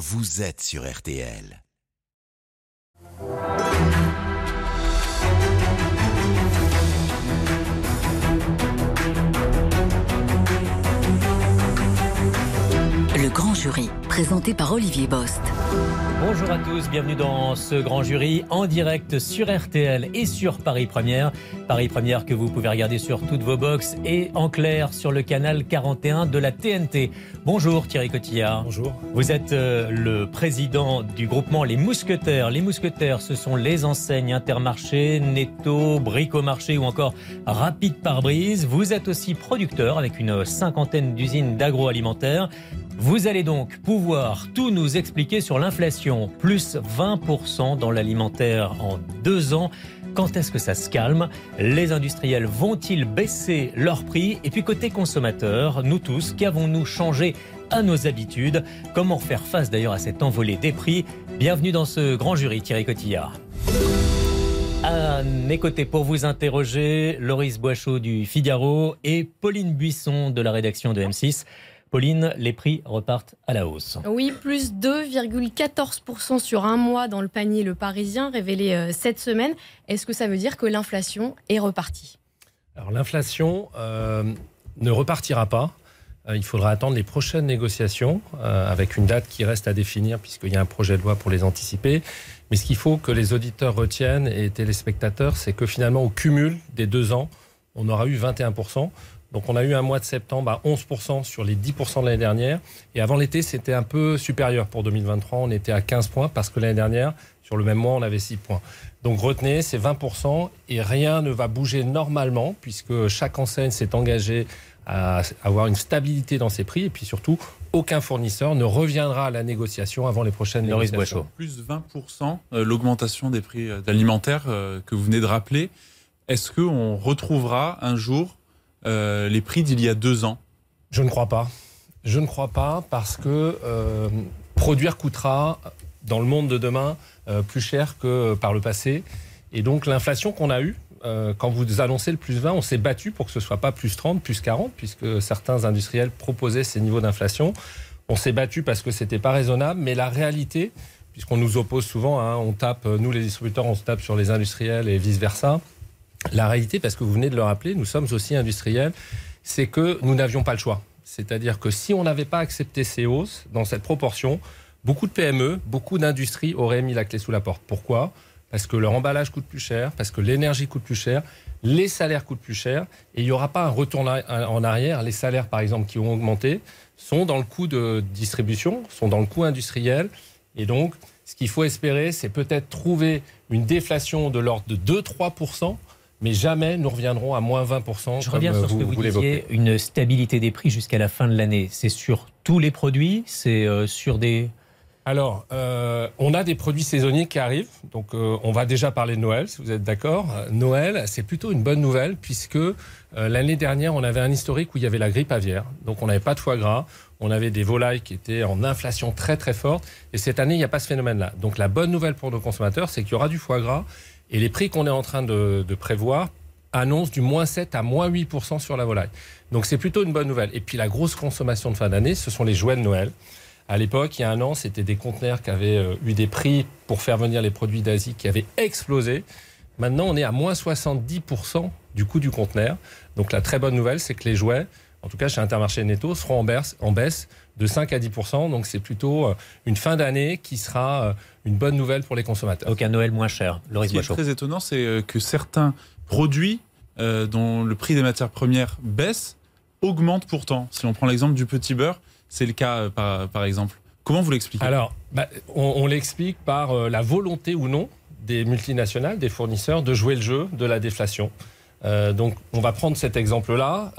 vous êtes sur RTL. Grand jury, présenté par Olivier Bost. Bonjour à tous, bienvenue dans ce grand jury en direct sur RTL et sur Paris Première. Paris Première que vous pouvez regarder sur toutes vos box et en clair sur le canal 41 de la TNT. Bonjour Thierry Cotillard. Bonjour. Vous êtes euh, le président du groupement Les Mousquetaires. Les Mousquetaires, ce sont les enseignes Intermarché, Netto, Bricomarché ou encore Rapide Pare-Brise. Vous êtes aussi producteur avec une cinquantaine d'usines d'agroalimentaire. Vous allez donc pouvoir tout nous expliquer sur l'inflation, plus 20% dans l'alimentaire en deux ans. Quand est-ce que ça se calme? Les industriels vont-ils baisser leurs prix? Et puis côté consommateur, nous tous, qu'avons-nous changé à nos habitudes? Comment faire face d'ailleurs à cette envolée des prix? Bienvenue dans ce grand jury, Thierry Cotillard. À mes côtés pour vous interroger, Loris Boichot du Figaro et Pauline Buisson de la rédaction de M6. Pauline, les prix repartent à la hausse. Oui, plus 2,14% sur un mois dans le panier Le Parisien, révélé euh, cette semaine. Est-ce que ça veut dire que l'inflation est repartie? Alors l'inflation euh, ne repartira pas. Euh, il faudra attendre les prochaines négociations euh, avec une date qui reste à définir puisqu'il y a un projet de loi pour les anticiper. Mais ce qu'il faut que les auditeurs retiennent et téléspectateurs, c'est que finalement au cumul des deux ans, on aura eu 21%. Donc on a eu un mois de septembre à 11% sur les 10% de l'année dernière. Et avant l'été, c'était un peu supérieur pour 2023. On était à 15 points parce que l'année dernière, sur le même mois, on avait 6 points. Donc retenez, c'est 20% et rien ne va bouger normalement puisque chaque enseigne s'est engagée à avoir une stabilité dans ses prix et puis surtout, aucun fournisseur ne reviendra à la négociation avant les prochaines négociations. Plus 20% euh, l'augmentation des prix euh, alimentaires euh, que vous venez de rappeler. Est-ce qu'on retrouvera un jour euh, les prix d'il y a deux ans Je ne crois pas. Je ne crois pas parce que euh, produire coûtera dans le monde de demain euh, plus cher que par le passé. Et donc l'inflation qu'on a eue, quand vous annoncez le plus 20, on s'est battu pour que ce soit pas plus 30, plus 40, puisque certains industriels proposaient ces niveaux d'inflation. On s'est battu parce que c'était pas raisonnable, mais la réalité, puisqu'on nous oppose souvent, hein, on tape, nous les distributeurs, on se tape sur les industriels et vice-versa. La réalité, parce que vous venez de le rappeler, nous sommes aussi industriels, c'est que nous n'avions pas le choix. C'est-à-dire que si on n'avait pas accepté ces hausses dans cette proportion, beaucoup de PME, beaucoup d'industries auraient mis la clé sous la porte. Pourquoi? Parce que leur emballage coûte plus cher, parce que l'énergie coûte plus cher, les salaires coûtent plus cher, et il n'y aura pas un retour en arrière. Les salaires, par exemple, qui ont augmenté, sont dans le coût de distribution, sont dans le coût industriel, et donc ce qu'il faut espérer, c'est peut-être trouver une déflation de l'ordre de 2-3%, mais jamais nous reviendrons à moins 20%. Je comme reviens sur ce vous, que vous, vous disiez, une stabilité des prix jusqu'à la fin de l'année. C'est sur tous les produits C'est euh, sur des... Alors, euh, on a des produits saisonniers qui arrivent. Donc, euh, on va déjà parler de Noël, si vous êtes d'accord. Noël, c'est plutôt une bonne nouvelle puisque l'année dernière, on avait un historique où il y avait la grippe aviaire. Donc, on n'avait pas de foie gras. On avait des volailles qui étaient en inflation très très forte. Et cette année, il n'y a pas ce phénomène-là. Donc, la bonne nouvelle pour nos consommateurs, c'est qu'il y aura du foie gras. Et les prix qu'on est en train de, prévoir annoncent du moins 7 à moins 8% sur la volaille. Donc, c'est plutôt une bonne nouvelle. Et puis, la grosse consommation de fin d'année, ce sont les jouets de Noël. À l'époque, il y a un an, c'était des conteneurs qui avaient euh, eu des prix pour faire venir les produits d'Asie qui avaient explosé. Maintenant, on est à moins 70% du coût du conteneur. Donc la très bonne nouvelle, c'est que les jouets, en tout cas chez Intermarché Netto, seront en baisse de 5 à 10%. Donc c'est plutôt euh, une fin d'année qui sera euh, une bonne nouvelle pour les consommateurs. Donc un Noël moins cher. Ce Loris qui est très étonnant, c'est euh, que certains produits euh, dont le prix des matières premières baisse augmentent pourtant. Si on prend l'exemple du petit beurre, c'est le cas euh, par, par exemple. Comment vous l'expliquez? Alors, bah, on, on l'explique par euh, la volonté ou non des multinationales, des fournisseurs, de jouer le jeu de la déflation. Euh, donc, on va prendre cet exemple-là.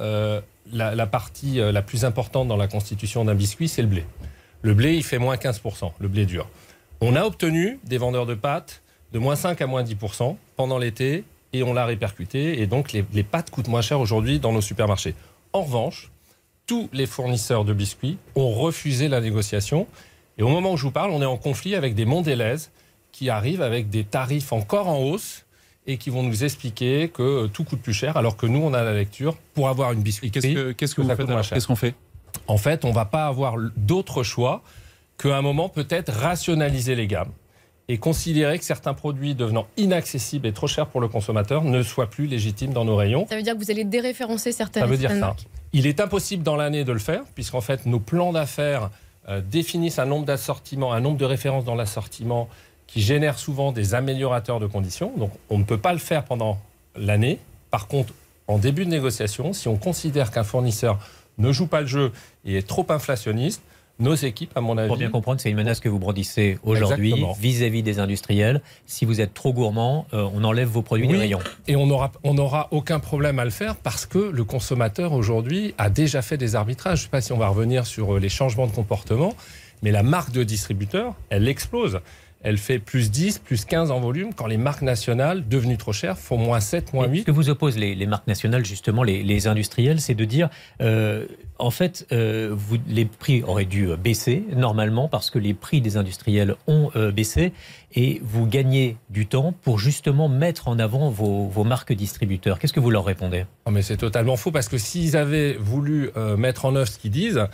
La, partie euh, la plus importante dans la constitution d'un biscuit, c'est le blé. Le blé, il fait moins 15%, le blé dur. On a obtenu des vendeurs de pâtes de moins 5 à moins 10% pendant l'été et on l'a répercuté. Et donc, les, les pâtes coûtent moins cher aujourd'hui dans nos supermarchés. En revanche, tous les fournisseurs de biscuits ont refusé la négociation. Et au moment où je vous parle, on est en conflit avec des Mondelez qui arrivent avec des tarifs encore en hausse et qui vont nous expliquer que euh, tout coûte plus cher, alors que nous, on a la lecture pour avoir une Et biscuiterie. qu'est-ce que, qu'est-ce que vous faites. Qu'est-ce qu'on fait En fait, on va pas avoir d'autre choix qu'à un moment, peut-être rationaliser les gammes et considérer que certains produits devenant inaccessibles et trop chers pour le consommateur ne soient plus légitimes dans nos rayons. Ça veut dire que vous allez déréférencer certaines Ça veut dire ça. marques. Il est impossible dans l'année de le faire, puisqu'en fait, nos plans d'affaires euh, définissent un nombre d'assortiments, un nombre de références dans l'assortiment qui génère souvent des améliorateurs de conditions. Donc, on ne peut pas le faire pendant l'année. Par contre, en début de négociation, si on considère qu'un fournisseur ne joue pas le jeu et est trop inflationniste, nos équipes, à mon avis, Pour bien comprendre, c'est une menace que vous brandissez aujourd'hui vis-à-vis des industriels. Si vous êtes trop gourmand, euh, on enlève vos produits Oui. des rayons. Et on n'aura on aura aucun problème à le faire parce que le consommateur aujourd'hui a déjà fait des arbitrages. Je ne sais pas si on va revenir sur euh, les changements de comportement, mais la marque de distributeur, elle explose. Elle fait plus 10, plus 15 en volume quand les marques nationales, devenues trop chères, font moins 7, moins Mais Ce 8. que vous oppose les, les marques nationales, justement, les, les industriels, c'est de dire, euh, en fait, euh, vous, les prix auraient dû baisser normalement parce que les prix des industriels ont euh, baissé et vous gagnez du temps pour justement mettre en avant vos, vos marques distributeurs. Qu'est-ce que vous leur répondez? Non, mais c'est totalement faux parce que s'ils avaient voulu euh, mettre en œuvre ce qu'ils disent,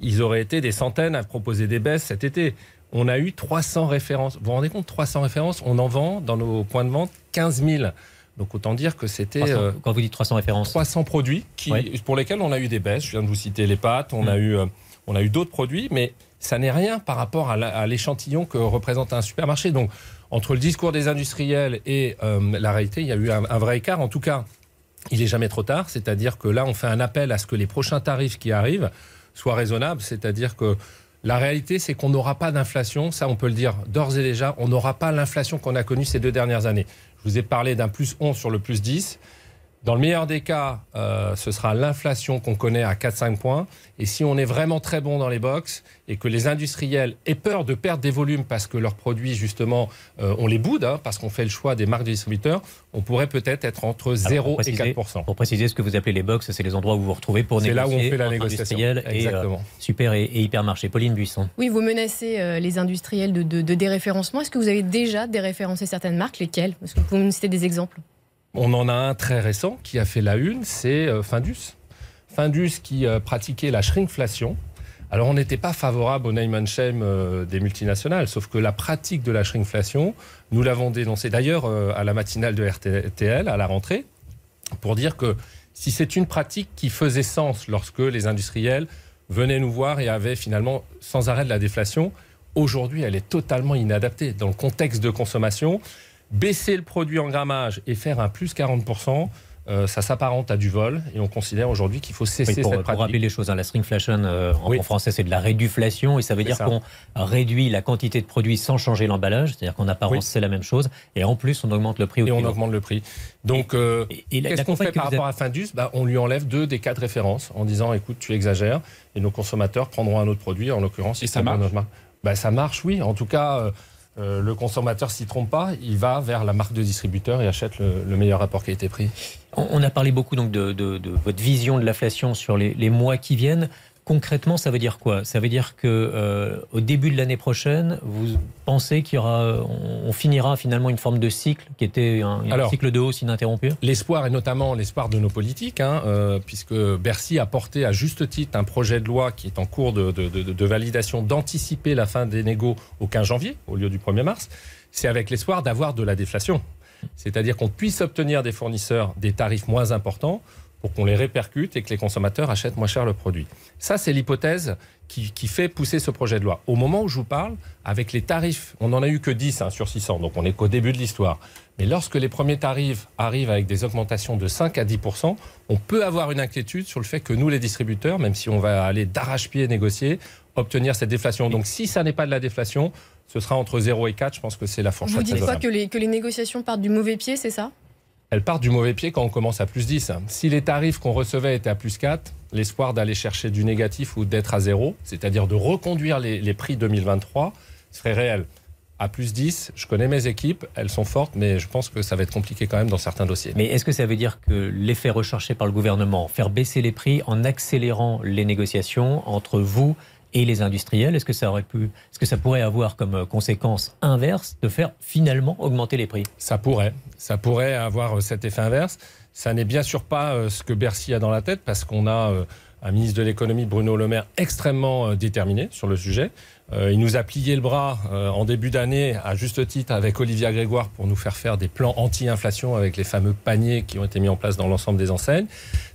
ils auraient été des centaines à proposer des baisses cet été. On a eu 300 références. Vous vous rendez compte, 300 références, on en vend dans nos points de vente 15 000. Donc autant dire que c'était 300 euh, Quand vous dites 300 références, 300 produits qui, pour lesquels on a eu des baisses. Je viens de vous citer les pâtes, on Mm. a eu, euh, on a eu d'autres produits, mais ça n'est rien par rapport à l'échantillon que représente un supermarché. Donc entre le discours des industriels et euh, la réalité, il y a eu un, un vrai écart. En tout cas, il est jamais trop tard. C'est-à-dire que là, on fait un appel à ce que les prochains tarifs qui arrivent soient raisonnables. C'est-à-dire que la réalité, c'est qu'on n'aura pas d'inflation. Ça, on peut le dire d'ores et déjà. On n'aura pas l'inflation qu'on a connue ces deux dernières années. Je vous ai parlé d'un plus 11 sur le plus 10. Dans le meilleur des cas, euh, ce sera l'inflation qu'on connaît à 4-5 points. Et si on est vraiment très bon dans les box et que les industriels aient peur de perdre des volumes parce que leurs produits, justement, euh, on les boude, hein, parce qu'on fait le choix des marques de distributeurs, on pourrait peut-être être entre 0 pour et préciser- 4 pour préciser ce que vous appelez les box, c'est les endroits où vous vous retrouvez pour C'est négocier là où on fait la négociation. et euh, Exactement. super et, et hypermarché. Pauline Buisson. Oui, vous menacez euh, les industriels de, de- de déréférencement. Est-ce que vous avez déjà déréférencé certaines marques? Lesquelles? Est-ce que vous pouvez nous citer des exemples On en a un très récent qui a fait la une, c'est euh, Findus. Findus qui euh, pratiquait la shrinkflation. Alors on n'était pas favorable au name and euh, des multinationales, sauf que la pratique de la shrinkflation, nous l'avons dénoncé d'ailleurs à la matinale de RTL à la rentrée, pour dire que si c'est une pratique qui faisait sens lorsque les industriels venaient nous voir et avaient finalement sans arrêt de la déflation, aujourd'hui elle est totalement inadaptée. Dans le contexte de consommation, baisser le produit en grammage et faire un plus 40%, euh, ça s'apparente à du vol et on considère aujourd'hui qu'il faut cesser Oui, pour, cette pour pratique. rappeler les choses, hein, la stringflation euh, en, Oui. français c'est de la réduflation et ça veut dire qu'on réduit la quantité de produits sans changer l'emballage, c'est-à-dire qu'en apparence Oui. c'est la même chose et en plus on augmente le prix au et on augmente le prix. Donc, euh, qu'est-ce qu'on fait par rapport avez- à Findus? Bah, On lui enlève deux des quatre références en disant écoute, tu exagères et nos consommateurs prendront un autre produit, en l'occurrence. Et ça marche. Bah, Ça marche, oui. En tout cas, euh, le consommateur s'y trompe pas, il va vers la marque de distributeur et achète le, le meilleur rapport qualité-prix. On, on a parlé beaucoup donc de, votre vision de l'inflation sur les mois qui viennent. Concrètement, ça veut dire quoi? Ça veut dire que euh, au début de l'année prochaine, vous pensez qu'il y aura, on, on finira finalement une forme de cycle qui était un, cycle de hausse ininterrompu? L'espoir, et notamment l'espoir de nos politiques, hein, euh, puisque Bercy a porté à juste titre un projet de loi qui est en cours de, de- de- de validation d'anticiper la fin des négos au 15 janvier, au lieu du 1er mars, c'est avec l'espoir d'avoir de la déflation. C'est-à-dire qu'on puisse obtenir des fournisseurs des tarifs moins importants pour qu'on les répercute et que les consommateurs achètent moins cher le produit. Ça, c'est l'hypothèse qui, qui fait pousser ce projet de loi. Au moment où je vous parle, avec les tarifs, on n'en a eu que 10 hein, sur 600, donc on n'est qu'au début de l'histoire. Mais lorsque les premiers tarifs arrivent avec des augmentations de 5 à 10 on peut avoir une inquiétude sur le fait que nous, les distributeurs, même si on va aller d'arrache-pied négocier, obtenir cette déflation. Donc si ça n'est pas de la déflation, ce sera entre 0 et 4. Je pense que c'est la fourchette Vous dites quoi que les, que les négociations partent du mauvais pied, c'est ça? Elle part du mauvais pied quand on commence à plus 10. Si les tarifs qu'on recevait étaient à plus 4, l'espoir d'aller chercher du négatif ou d'être à zéro, c'est-à-dire de reconduire les, les prix 2023, serait réel. À plus 10, je connais mes équipes, elles sont fortes, mais je pense que ça va être compliqué quand même dans certains dossiers. Mais est-ce que ça veut dire que l'effet recherché par le gouvernement, faire baisser les prix en accélérant les négociations entre vous et les industriels, est-ce que ça est-ce que ça pourrait avoir comme conséquence inverse de faire finalement augmenter les prix? Ça pourrait. Ça pourrait avoir euh, cet effet inverse. Ça n'est bien sûr pas euh, ce que Bercy a dans la tête parce qu'on a euh, un ministre de l'économie, Bruno Le Maire, extrêmement euh, déterminé sur le sujet. Euh, il nous a plié le bras euh, en début d'année, à juste titre, avec Olivia Grégoire pour nous faire faire des plans anti-inflation avec les fameux paniers qui ont été mis en place dans l'ensemble des enseignes.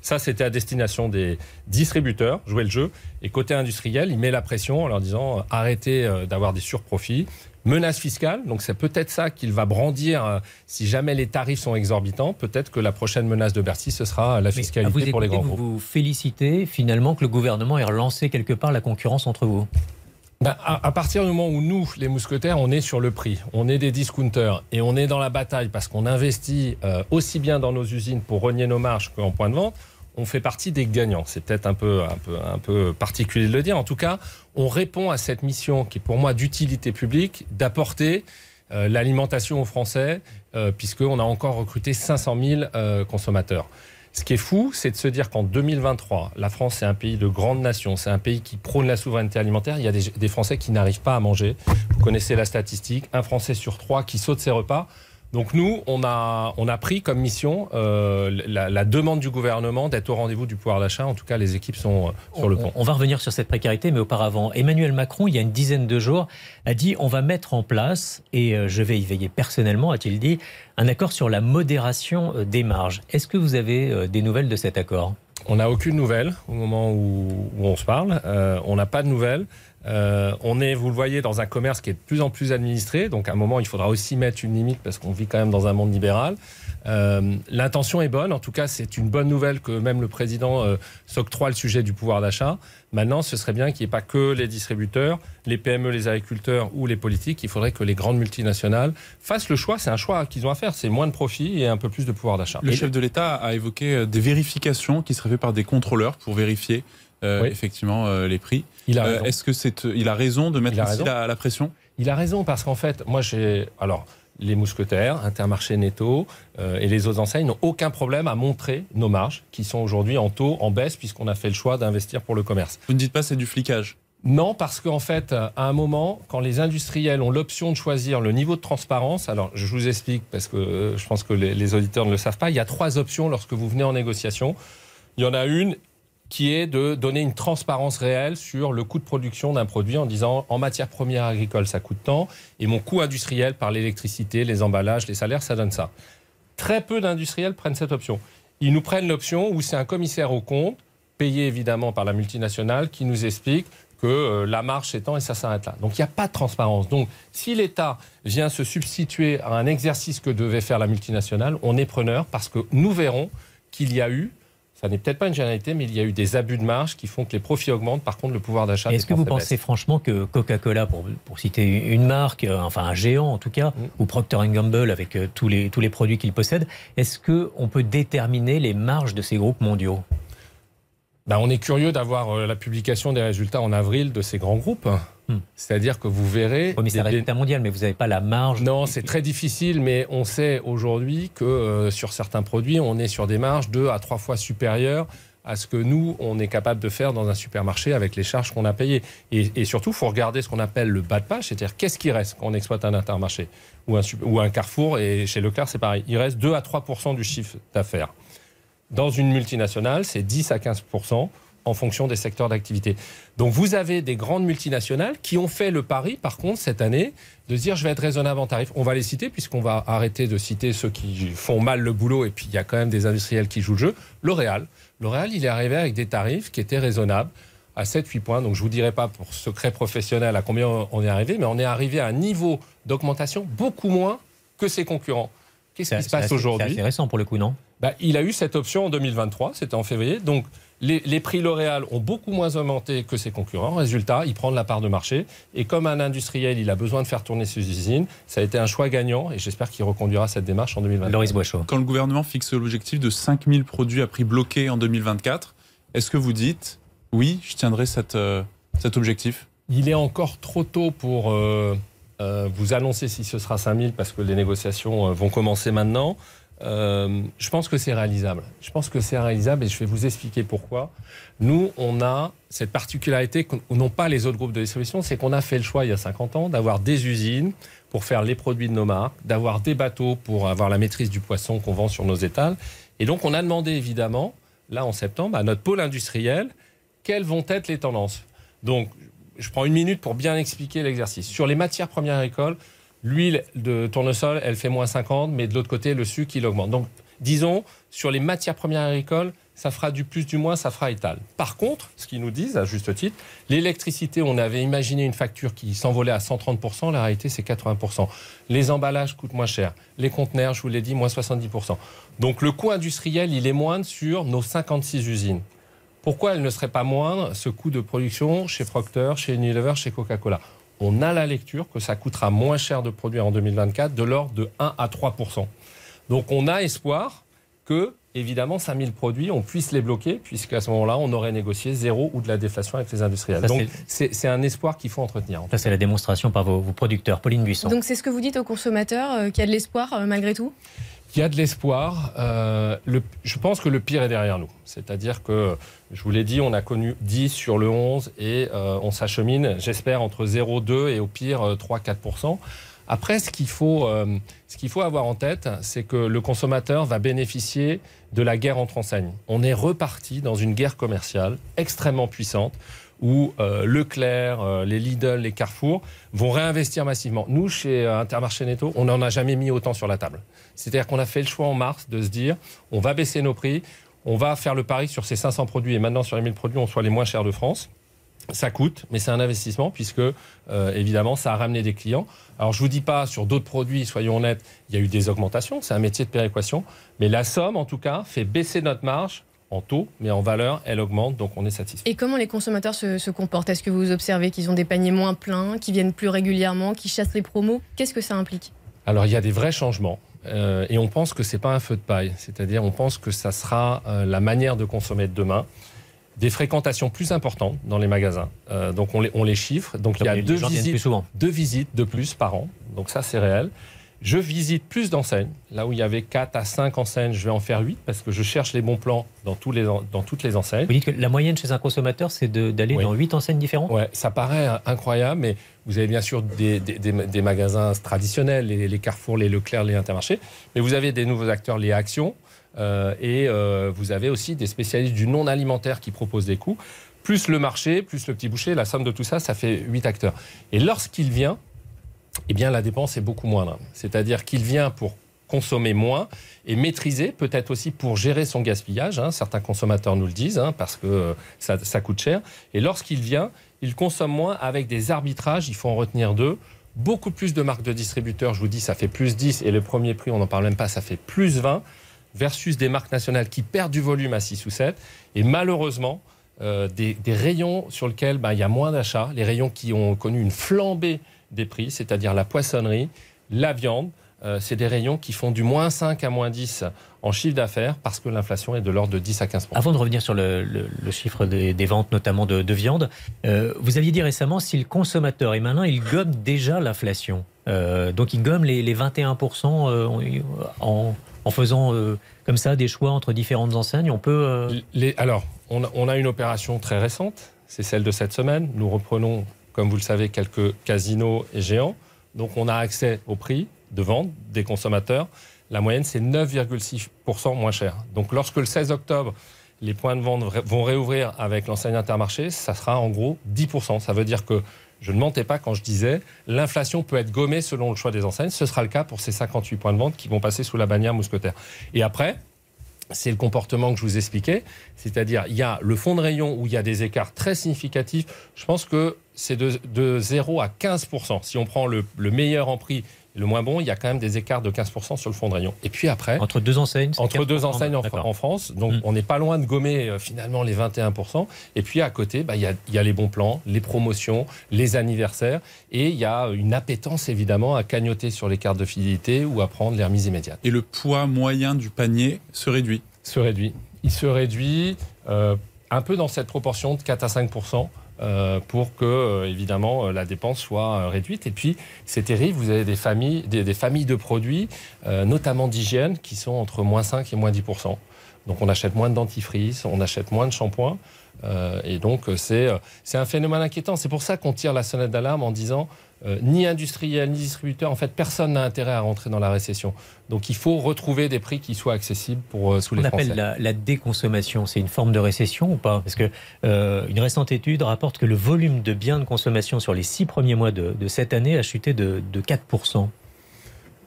Ça, c'était à destination des distributeurs, jouer le jeu. Et côté industriel, il met la pression en leur disant arrêtez d'avoir des surprofits, menace fiscale. Donc c'est peut-être ça qu'il va brandir euh, si jamais les tarifs sont exorbitants. Peut-être que la prochaine menace de Bercy, ce sera la fiscalité pour les grands vous groupes. Vous félicitez finalement que le gouvernement ait relancé quelque part la concurrence entre vous ben, à, partir du moment où nous, les mousquetaires, on est sur le prix, on est des discounters et on est dans la bataille parce qu'on investit euh, aussi bien dans nos usines pour renier nos marges qu'en point de vente, on fait partie des gagnants. C'est peut-être un peu, un, peu, un peu particulier de le dire. En tout cas, on répond à cette mission qui est pour moi d'utilité publique, d'apporter euh, l'alimentation aux Français, euh, puisqu'on a encore recruté 500 000 euh, consommateurs. Ce qui est fou, c'est de se dire qu'en 2023, la France est un pays de grande nation, c'est un pays qui prône la souveraineté alimentaire. Il y a des, des Français qui n'arrivent pas à manger. Vous connaissez la statistique, un Français sur trois qui saute ses repas. Donc nous, on a, on a pris comme mission euh, la, demande du gouvernement d'être au rendez-vous du pouvoir d'achat. En tout cas, les équipes sont euh, sur le pont. On va revenir sur cette précarité, mais auparavant, Emmanuel Macron, il y a une dizaine de jours, a dit on va mettre en place, et euh, je vais y veiller personnellement, a-t-il dit, un accord sur la modération des marges. Est-ce que vous avez des nouvelles de cet accord? On n'a aucune nouvelle au moment où, où on se parle. on n'a pas de nouvelles. Euh, on est, vous le voyez, dans un commerce qui est de plus en plus administré. Donc, à un moment, il faudra aussi mettre une limite parce qu'on vit quand même dans un monde libéral. Euh, l'intention est bonne. En tout cas, c'est une bonne nouvelle que même le président euh, s'octroie le sujet du pouvoir d'achat. Maintenant, ce serait bien qu'il n'y ait pas que les distributeurs, les PME, les agriculteurs ou les politiques. Il faudrait que les grandes multinationales fassent le choix. C'est un choix qu'ils ont à faire. C'est moins de profit et un peu plus de pouvoir d'achat. Le chef de l'État a évoqué des vérifications qui seraient faites par des contrôleurs pour vérifier effectivement les prix. Euh, est-ce que c'est, il a raison de mettre La, pression? Il a raison parce qu'en fait, moi j'ai, alors les mousquetaires, Intermarché Netto euh, et les autres enseignes n'ont aucun problème à montrer nos marges qui sont aujourd'hui en taux en baisse puisqu'on a fait le choix d'investir pour le commerce. Vous ne dites pas c'est du flicage? Non, parce qu'en fait, à un moment, quand les industriels ont l'option de choisir le niveau de transparence, alors je vous explique parce que euh, je pense que les, les auditeurs ne le savent pas, il y a trois options lorsque vous venez en négociation. Il y en a une qui est de donner une transparence réelle sur le coût de production d'un produit en disant en matière première agricole ça coûte tant et mon coût industriel par l'électricité, les emballages, les salaires, ça donne ça. Très peu d'industriels prennent cette option. Ils nous prennent l'option où c'est un commissaire au compte, payé évidemment par la multinationale, qui nous explique que euh, la marche tant et ça s'arrête là. Donc il n'y a pas de transparence. Donc si l'État vient se substituer à un exercice que devait faire la multinationale, on est preneur parce que nous verrons qu'il y a eu ça n'est peut-être pas une généralité, mais il y a eu des abus de marge qui font que les profits augmentent. Par contre, le pouvoir d'achat. Est-ce que vous pensez franchement que Coca-Cola, pour, pour, citer une marque, euh, enfin un géant en tout cas, mm. ou Procter Gamble avec euh, tous les, tous les produits qu'il possède, est-ce qu'on peut déterminer les marges de ces groupes mondiaux? Ben, On est curieux d'avoir euh, la publication des résultats en avril de ces grands groupes. Hmm. C'est-à-dire que vous verrez. Oui, mais c'est un résultat mondial, mais vous n'avez pas la marge. Non, c'est très difficile, mais on sait aujourd'hui que euh, sur certains produits, on est sur des marges deux à trois fois supérieures à ce que nous, on est capable de faire dans un supermarché avec les charges qu'on a payées. Et, surtout, il faut regarder ce qu'on appelle le bas de page, c'est-à-dire qu'est-ce qui reste quand on exploite un intermarché ou un, ou un carrefour, et chez Leclerc, c'est pareil. Il reste 2 à 3% du chiffre d'affaires. Dans une multinationale, c'est 10 à 15 en fonction des secteurs d'activité. Donc vous avez des grandes multinationales qui ont fait le pari, par contre, cette année, de dire je vais être raisonnable en tarif. On va les citer puisqu'on va arrêter de citer ceux qui font mal le boulot et puis il y a quand même des industriels qui jouent le jeu. L'Oréal. L'Oréal, il est arrivé avec des tarifs qui étaient raisonnables à 7-8 points. Donc je vous dirai pas pour secret professionnel à combien on est arrivé, mais on est arrivé à un niveau d'augmentation beaucoup moins que ses concurrents. Qu'est-ce qui se passe aujourd'hui C'est intéressant pour le coup, non? Bah, Il a eu cette option en 2023, c'était en février. Donc les, prix L'Oréal ont beaucoup moins augmenté que ses concurrents. Résultat, il prend de la part de marché. Et comme un industriel, il a besoin de faire tourner ses usines, ça a été un choix gagnant. Et j'espère qu'il reconduira cette démarche en 2024. Loris Boischaud. Quand le gouvernement fixe l'objectif de 5000 produits à prix bloqué en 2024, est-ce que vous dites, oui, je tiendrai cette, euh, cet objectif? Il est encore trop tôt pour euh, euh, vous annoncer si ce sera 5000 parce que les négociations vont commencer maintenant. Euh, je pense que c'est réalisable. Je pense que c'est réalisable et je vais vous expliquer pourquoi. Nous, on a cette particularité que n'ont pas les autres groupes de distribution, c'est qu'on a fait le choix il y a 50 ans d'avoir des usines pour faire les produits de nos marques, d'avoir des bateaux pour avoir la maîtrise du poisson qu'on vend sur nos étals. Et donc, on a demandé évidemment, là en septembre, à notre pôle industriel, quelles vont être les tendances. Donc, je prends une minute pour bien expliquer l'exercice. Sur les matières premières agricoles, l'huile de tournesol, elle fait moins 50, mais de l'autre côté, le sucre, il augmente. Donc, disons, sur les matières premières agricoles, ça fera du plus, du moins, ça fera étal. Par contre, ce qu'ils nous disent, à juste titre, l'électricité, on avait imaginé une facture qui s'envolait à 130%, la réalité, c'est 80%. Les emballages coûtent moins cher. Les conteneurs, je vous l'ai dit, moins 70%. Donc, le coût industriel, il est moindre sur nos 56 usines. Pourquoi elle ne serait pas moindre, ce coût de production, chez Procter, chez Unilever, chez Coca-Cola? On a la lecture que ça coûtera moins cher de produire en 2024, de l'ordre de 1 à 3% Donc on a espoir que, évidemment, 5000 produits, on puisse les bloquer, puisqu'à ce moment-là, on aurait négocié zéro ou de la déflation avec les industriels. Donc c'est un espoir qu'il faut entretenir. Ça, c'est la démonstration par vos, producteurs. Pauline Buisson. Donc c'est ce que vous dites aux consommateurs, euh, qu'il y a de l'espoir euh, malgré tout? Il y a de l'espoir. Euh, je pense que le pire est derrière nous. C'est-à-dire que, je vous l'ai dit, on a connu 10 sur le 11 et euh, on s'achemine, j'espère, entre 0,2 et au pire 3-4%. Euh, Après, ce qu'il faut, ce qu'il faut avoir en tête, c'est que le consommateur va bénéficier de la guerre entre enseignes. On est reparti dans une guerre commerciale extrêmement puissante où euh, Leclerc, euh, les Lidl, les Carrefour vont réinvestir massivement. Nous, chez euh, Intermarché Netto, on n'en a jamais mis autant sur la table. C'est-à-dire qu'on a fait le choix en mars de se dire, on va baisser nos prix, on va faire le pari sur ces 500 produits et maintenant sur les 1000 produits, on soit les moins chers de France. Ça coûte, mais c'est un investissement puisque, évidemment, ça a ramené des clients. Alors, je ne vous dis pas sur d'autres produits, soyons honnêtes, il y a eu des augmentations, c'est un métier de péréquation, mais la somme, en tout cas, fait baisser notre marge en taux, mais en valeur, elle augmente, donc on est satisfait. Et comment les consommateurs se, comportent? Est-ce que vous observez qu'ils ont des paniers moins pleins, qu'ils viennent plus régulièrement, qu'ils chassent les promos? Qu'est-ce que ça implique? Alors il y a des vrais changements. Euh, et on pense que c'est pas un feu de paille, c'est-à-dire on pense que ça sera euh, la manière de consommer de demain. Des fréquentations plus importantes dans les magasins. Euh, donc on les, on les chiffre. Donc il y a deux visites, deux visites de plus par an. Donc ça c'est réel. Je visite plus d'enseignes. Là où il y avait 4 à 5 enseignes, je vais en faire 8 parce que je cherche les bons plans dans, tous les, dans toutes les enseignes. Vous dites que la moyenne chez un consommateur, c'est d'aller dans 8 enseignes différentes? Oui, ça paraît incroyable, mais vous avez bien sûr des, des, magasins traditionnels, les, les, Carrefour, les Leclerc, les Intermarchés, mais vous avez des nouveaux acteurs, les Actions, euh, et euh, vous avez aussi des spécialistes du non alimentaire qui proposent des coûts, plus le marché, plus le petit boucher, la somme de tout ça, ça fait 8 acteurs. Et lorsqu'il vient, eh bien la dépense est beaucoup moindre. C'est-à-dire qu'il vient pour consommer moins et maîtriser, peut-être aussi pour gérer son gaspillage. Hein. certains consommateurs nous le disent, hein, parce que euh, ça, coûte cher. Et lorsqu'il vient, il consomme moins avec des arbitrages, il faut en retenir deux. Beaucoup plus de marques de distributeurs, je vous dis, ça fait plus 10, et le premier prix, on n'en parle même pas, ça fait plus 20, versus des marques nationales qui perdent du volume à 6 ou 7. Et malheureusement, euh, des, rayons sur lesquels ben, il y a moins d'achats, les rayons qui ont connu une flambée des prix, c'est-à-dire la poissonnerie, la viande. Euh, c'est des rayons qui font du moins 5 à moins 10 en chiffre d'affaires parce que l'inflation est de l'ordre de 10 à 15 Avant de revenir sur le, chiffre des, ventes, notamment de, viande, euh, vous aviez dit récemment si le consommateur est malin, il gomme déjà l'inflation. Euh, donc il gomme les, 21% en, en, faisant comme ça des choix entre différentes enseignes. On peut. Les, alors, on on a une opération très récente, c'est celle de cette semaine. Nous reprenons comme vous le savez, quelques casinos et géants. Donc on a accès au prix de vente des consommateurs. La moyenne, c'est 9,6% moins cher. Donc lorsque le 16 octobre, les points de vente vont réouvrir avec l'enseigne Intermarché, ça sera en gros 10%. Ça veut dire que je ne mentais pas quand je disais l'inflation peut être gommée selon le choix des enseignes. Ce sera le cas pour ces 58 points de vente qui vont passer sous la bannière mousquetaire. Et après, c'est le comportement que je vous expliquais, c'est-à-dire il y a le fond de rayon où il y a des écarts très significatifs. Je pense que c'est de, 0 à 15% Si on prend le, meilleur en prix le moins bon, il y a quand même des écarts de 15% sur le fond de rayon. Et puis après... Entre deux enseignes Entre deux enseignes en, France. Donc hmm. on n'est pas loin de gommer euh, finalement les 21%. Et puis à côté, bah, il, y a, il y a les bons plans, les promotions, les anniversaires. Et il y a une appétence évidemment à cagnoter sur les cartes de fidélité ou à prendre les remises immédiates. Et le poids moyen du panier se réduit Se réduit. Il se réduit euh, un peu dans cette proportion de 4 à 5 euh, pour que, euh, évidemment, euh, la dépense soit réduite. Et puis, c'est terrible, vous avez des familles, des, familles de produits, notamment d'hygiène, qui sont entre moins 5 et moins 10 Donc, on achète moins de dentifrice, on achète moins de shampoing. Euh, et donc, c'est c'est un phénomène inquiétant. C'est pour ça qu'on tire la sonnette d'alarme en disant euh, ni industriel, ni distributeur, en fait, personne n'a intérêt à rentrer dans la récession. Donc il faut retrouver des prix qui soient accessibles pour euh, sous les On Français. appelle la, la déconsommation, c'est une forme de récession ou pas? Parce que euh, une récente étude rapporte que le volume de biens de consommation sur les six premiers mois de, de cette année a chuté de, de 4%.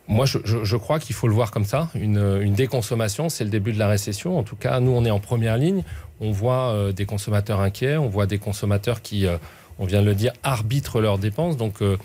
Moi, je, crois qu'il faut le voir comme ça. Une, déconsommation, c'est le début de la récession. En tout cas, nous, on est en première ligne. On voit euh, des consommateurs inquiets, on voit des consommateurs qui, euh, on vient de le dire, arbitrent leurs dépenses. Donc, euh,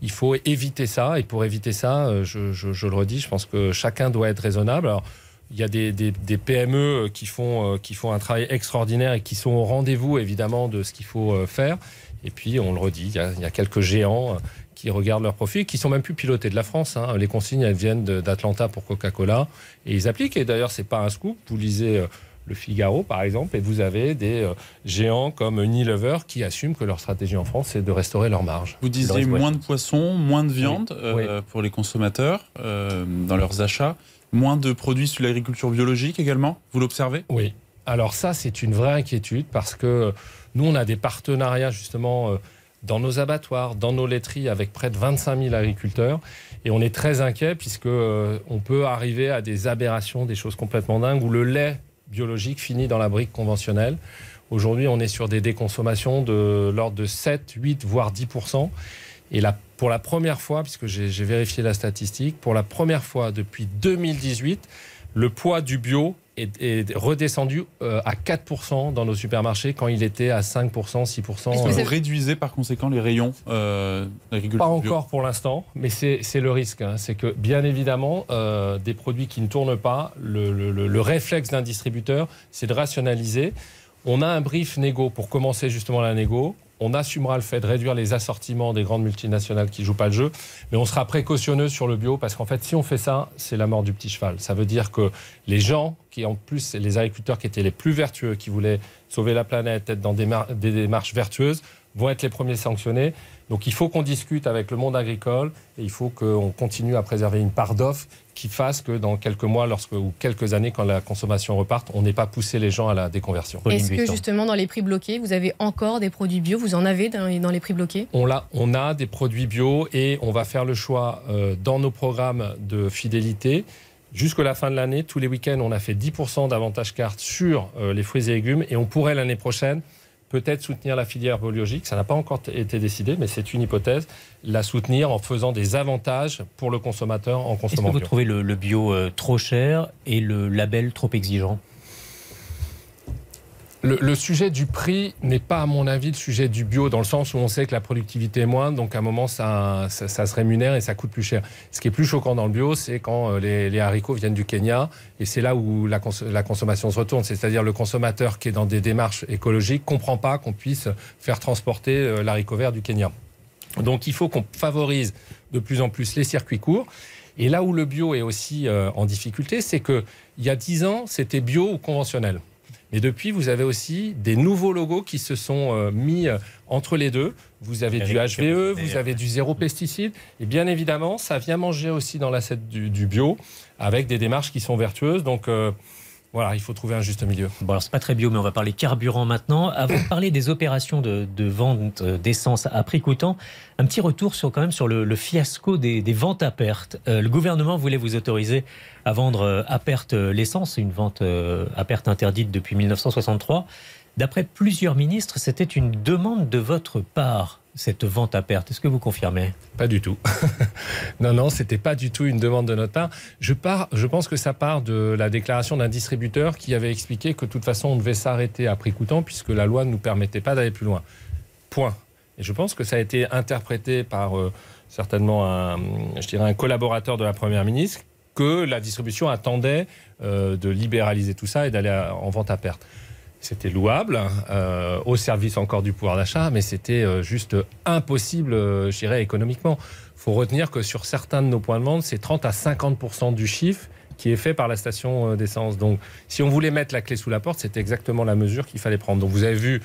il faut éviter ça. Et pour éviter ça, je, le redis, je pense que chacun doit être raisonnable. Alors, il y a des, PME qui font, qui font un travail extraordinaire et qui sont au rendez-vous, évidemment, de ce qu'il faut faire. Et puis, on le redit, il y a, quelques géants qui regardent leurs profits, qui sont même plus pilotés de la France. hein. Les consignes, elles viennent d'Atlanta pour Coca-Cola et ils appliquent. Et d'ailleurs, c'est pas un scoop. Vous lisez euh, le Figaro, par exemple, et vous avez des euh, géants comme Unilever qui assument que leur stratégie en France, c'est de restaurer leur marge. Vous disiez moins de poissons, moins de viande euh, pour les consommateurs euh, dans leurs achats, moins de produits sur l'agriculture biologique également. Vous l'observez? Oui. Alors ça, c'est une vraie inquiétude parce que nous, on a des partenariats justement euh, dans nos abattoirs, dans nos laiteries avec près de 25 000 agriculteurs. Et on est très inquiet puisque euh, on peut arriver à des aberrations, des choses complètement dingues où le lait biologique finit dans la brique conventionnelle. Aujourd'hui, on est sur des déconsommations de l'ordre de 7, 8, voire 10% Et pour la première fois, puisque j'ai vérifié la statistique, pour la première fois depuis 2018, le poids du bio est, est redescendu euh, à 4% dans nos supermarchés quand il était à 5%, 6%. Est-ce que euh, Vous c'est- réduisez par conséquent les rayons euh, d'agriculture Pas encore pour l'instant, mais c'est c'est le risque. hein. C'est que, bien évidemment, euh, des produits qui ne tournent pas, le, le- le- le réflexe d'un distributeur, c'est de rationaliser. On a un brief négo pour commencer justement la négo. On assumera le fait de réduire les assortiments des grandes multinationales qui jouent pas le jeu, mais on sera précautionneux sur le bio parce qu'en fait, si on fait ça, c'est la mort du petit cheval. Ça veut dire que les gens qui, en plus, les agriculteurs qui étaient les plus vertueux, qui voulaient sauver la planète, être dans des, des démarches vertueuses, vont être les premiers sanctionnés. Donc il faut qu'on discute avec le monde agricole et il faut qu'on continue à préserver une part d'offre qui fasse que dans quelques mois lorsque, ou quelques années, quand la consommation reparte, on n'ait pas poussé les gens à la déconversion. Est-ce que justement dans les prix bloqués, vous avez encore des produits bio? Vous en avez dans les, dans les prix bloqués? On a des produits bio et on va faire le choix euh, dans nos programmes de fidélité. Jusqu'à la fin de l'année, tous les week-ends, on a fait 10% d'avantage carte sur euh, les fruits et légumes et on pourrait l'année prochaine peut-être soutenir la filière biologique. Ça n'a pas encore été décidé, mais c'est une hypothèse. La soutenir en faisant des avantages pour le consommateur en Est-ce que consommant vous bio. trouvez le, le bio euh, trop cher et le label trop exigeant? Le, le sujet du prix n'est pas, à mon avis, le sujet du bio, dans le sens où on sait que la productivité est moindre, donc à un moment, ça, ça, ça se rémunère et ça coûte plus cher. Ce qui est plus choquant dans le bio, c'est quand euh, les, les haricots viennent du Kenya, et c'est là où la, cons- la consommation se retourne. C'est-à-dire le consommateur qui est dans des démarches écologiques comprend pas qu'on puisse faire transporter euh, l'haricot vert du Kenya. Donc il faut qu'on favorise de plus en plus les circuits courts. Et là où le bio est aussi euh, en difficulté, c'est que il y a 10 ans, c'était bio ou conventionnel. Mais depuis, vous avez aussi des nouveaux logos qui se sont euh, mis euh, entre les deux. Vous avez du HVE, vous avez du zéro pesticide. Et bien évidemment, ça vient manger aussi dans l'assiette du, du bio avec des démarches qui sont vertueuses. Donc euh, voilà, il faut trouver un juste milieu. Bon, alors c'est pas très bio, mais on va parler carburant maintenant. Avant de parler des opérations de, vente euh, d'essence à prix coûtant, un petit retour sur quand même sur le, fiasco des, ventes à perte. Euh, le gouvernement voulait vous autoriser à vendre euh, à perte l'essence, une vente à perte interdite depuis 1963. D'après plusieurs ministres, c'était une demande de votre part, cette vente à perte. Est-ce que vous confirmez? Pas du tout. non, non, c'était pas du tout une demande de notre part. Je, pars, je pense que ça part de la déclaration d'un distributeur qui avait expliqué que de toute façon, on devait s'arrêter à prix coûtant puisque la loi ne nous permettait pas d'aller plus loin. Point. Et je pense que ça a été interprété par euh, certainement un, je dirais un collaborateur de la Première ministre que la distribution attendait euh, de libéraliser tout ça et d'aller en vente à perte. C'était louable, euh, au service encore du pouvoir d'achat, mais c'était euh, juste impossible, euh, je dirais, économiquement. Il faut retenir que sur certains de nos points de vente, c'est 30 à 50 du chiffre qui est fait par la station d'essence. Donc, si on voulait mettre la clé sous la porte, c'était exactement la mesure qu'il fallait prendre. Donc, vous avez vu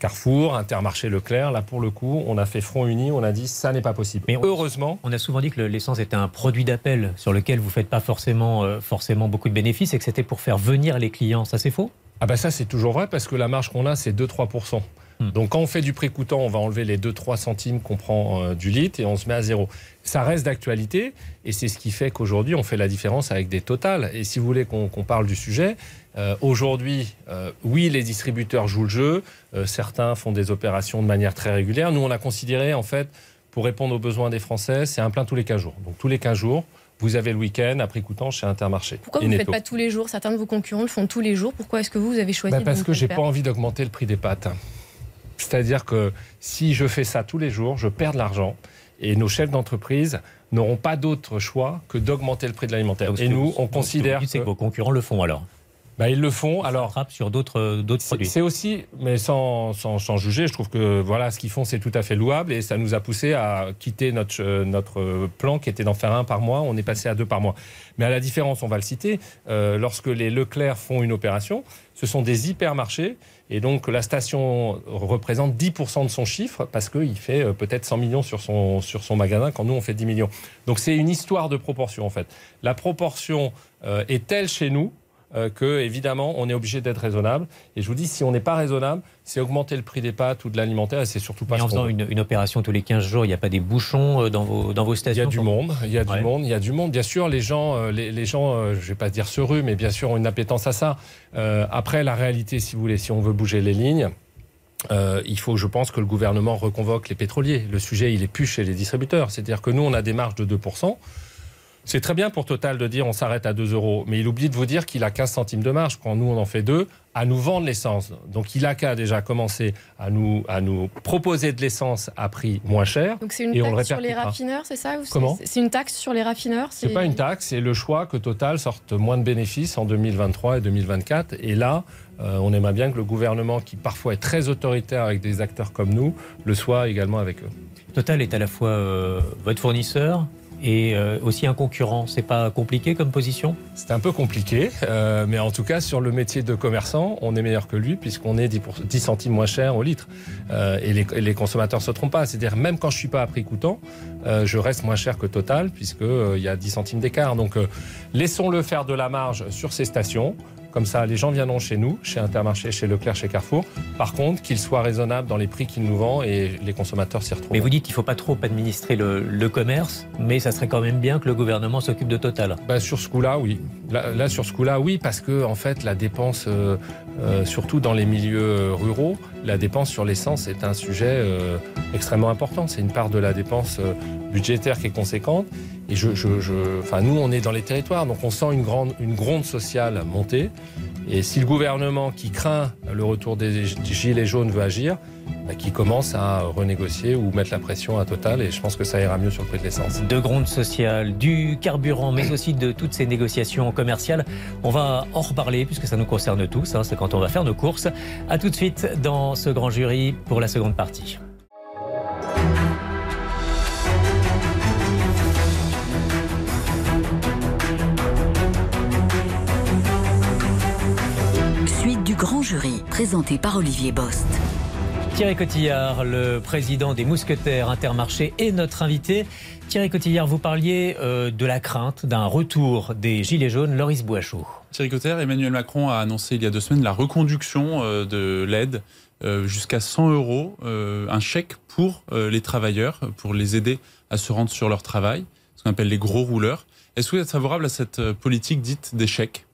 Carrefour, Intermarché, Leclerc. Là, pour le coup, on a fait front uni. On a dit ça n'est pas possible. Mais on- heureusement, On a souvent dit que le- l'essence était un produit d'appel sur lequel vous ne faites pas forcément, euh, forcément beaucoup de bénéfices et que c'était pour faire venir les clients. Ça, c'est faux? Ah bah ça c'est toujours vrai parce que la marge qu'on a c'est 2-3%. Hmm. Donc quand on fait du prix coûtant, on va enlever les 2-3 centimes qu'on prend euh, du litre et on se met à zéro. Ça reste d'actualité et c'est ce qui fait qu'aujourd'hui on fait la différence avec des totales. Et si vous voulez qu'on parle du sujet, euh, aujourd'hui, euh, oui, les distributeurs jouent le jeu. Certains font des opérations de manière très régulière. Nous, on a considéré en fait pour répondre aux besoins des Français, c'est un plein tous les 15 jours. Donc tous les 15 jours, vous avez le week-end à prix coûtant chez Intermarché. Pourquoi vous ne le faites pas tous les jours? Certains de vos concurrents le font tous les jours. Pourquoi est-ce que vous, vous avez choisi Bah, de parce ne que j'ai pas envie d'augmenter le prix des pâtes. C'est-à-dire que si je fais ça tous les jours, je perds de l'argent et nos chefs d'entreprise n'auront pas d'autre choix que d'augmenter le prix de l'alimentaire. Ce Et nous, vous- on considère que vous dites, c'est que que vos concurrents le font alors. Bah, ils le font. Alors, Frappe sur d'autres euh, produits. c'est aussi, mais sans, sans, sans juger, je trouve que voilà, ce qu'ils font, c'est tout à fait louable et ça nous a poussé à quitter notre, euh, notre plan qui était d'en faire un par mois. On est passé à deux par mois. Mais à la différence, on va le citer, euh, lorsque les Leclerc font une opération, ce sont des hypermarchés et donc la station représente 10% de son chiffre parce qu'il fait peut-être 100 millions sur son, sur son magasin quand nous on fait 10 millions. Donc c'est une histoire de proportion en fait. La proportion euh, est telle chez nous euh, que évidemment on est obligé d'être raisonnable. Et je vous dis, si on n'est pas raisonnable, c'est augmenter le prix des pâtes ou de l'alimentaire et c'est surtout pas Mais en faisant une, une opération tous les 15 jours, il n'y a pas des bouchons euh, dans vos, dans vos Il y stations a du monde, il y a du monde, il y a du monde. Bien sûr, les gens, euh, les, les gens, je vais pas dire se ruent, mais bien sûr ont une appétence à ça. Euh, après, la réalité, si vous voulez, si on veut bouger les lignes, euh, il faut, je pense, que le gouvernement reconvoque les pétroliers. Le sujet, il est plus chez les distributeurs. C'est-à-dire que nous, on a des marges de 2%. C'est très bien pour Total de dire on s'arrête à 2 euros, mais il oublie de vous dire qu'il a 15 centimes de marge quand nous on en fait 2 à nous vendre l'essence. Donc il a qu'à déjà commencer à nous, à nous proposer de l'essence à prix moins cher. Donc c'est une taxe sur les raffineurs, c'est ça Comment? C'est une taxe sur les raffineurs C'est pas une taxe, c'est le choix que Total sorte moins de bénéfices en 2023 et 2024. Et là, euh, on aimerait bien que le gouvernement, qui parfois est très autoritaire avec des acteurs comme nous, le soit également avec eux. Total est à la fois euh, votre fournisseur et euh, aussi un concurrent. C'est pas compliqué comme position? C'est un peu compliqué, euh, mais en tout cas, sur le métier de commerçant, on est meilleur que lui puisqu'on est 10, pour- 10 centimes moins cher au litre. Euh, et les, consommateurs ne se trompent pas. C'est-à-dire, même quand je suis pas à prix coûtant, je reste moins cher que Total puisqu'il y a 10 centimes d'écart. Donc, laissons-le faire de la marge sur ces stations. Comme ça, les gens viendront chez nous, chez Intermarché, chez Leclerc, chez Carrefour. Par contre, qu'il soit raisonnable dans les prix qu'il nous vend et les consommateurs s'y retrouvent. Mais vous dites qu'il ne faut pas trop administrer le, le commerce, mais ça serait quand même bien que le gouvernement s'occupe de Total. Bah, sur ce coup-là, oui. Là, là, sur ce coup-là, oui, parce que en fait, la dépense, euh, euh, surtout dans les milieux euh, ruraux, la dépense sur l'essence est un sujet euh, extrêmement important. C'est une part de la dépense budgétaire qui est conséquente. Enfin, nous, on est dans les territoires, donc on sent une grande, une gronde sociale monter. Et si le gouvernement, qui craint le retour des gilets jaunes, veut agir, bah, qui commence à renégocier ou mettre la pression à Total, et je pense que ça ira mieux sur le prix de l'essence. De gronde sociale, du carburant, mais aussi de toutes ces négociations commerciales. On va en reparler puisque ça nous concerne tous. hein, C'est quand on va faire nos courses. À tout de suite dans ce grand jury pour la seconde partie. Présenté par Olivier Bost. Thierry Cotillard, le président des Mousquetaires Intermarché, est notre invité. Thierry Cotillard, vous parliez euh, de la crainte d'un retour des Gilets jaunes. Loris Boichot. Thierry Cotter, Emmanuel Macron a annoncé il y a deux semaines la reconduction euh, de l'aide euh, jusqu'à 100 euros, euh, un chèque pour euh, les travailleurs, pour les aider à se rendre sur leur travail, ce qu'on appelle les gros rouleurs. Est-ce que vous êtes favorable à cette politique dite des chèques?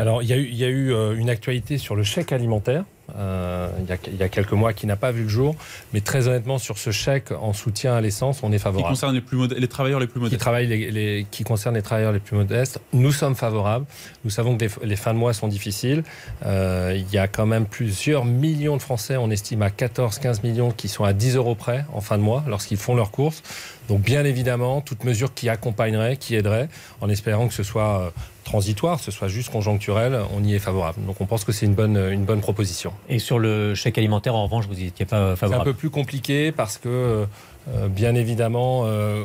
Alors, il y a eu, il y a eu euh, une actualité sur le chèque alimentaire. euh, il, y a, il y a quelques mois qui n'a pas vu le jour, mais très honnêtement sur ce chèque en soutien à l'essence, on est qui favorable. concerne les, plus les travailleurs les plus Qui modestes les, les- qui concerne les travailleurs les plus modestes, nous sommes favorables. Nous savons que les, les fins de mois sont difficiles. Euh, il y a quand même plusieurs millions de Français, on estime à 14-15 millions, qui sont à 10 euros près en fin de mois lorsqu'ils font leurs courses. Donc bien évidemment, toute mesure qui accompagnerait, qui aiderait, en espérant que ce soit euh, transitoire, ce soit juste conjoncturel, on y est favorable. Donc on pense que c'est une bonne, une bonne proposition. Et sur le chèque alimentaire, en revanche, vous n'étiez pas C'est un favorable. peu plus compliqué parce que, euh, bien évidemment, euh,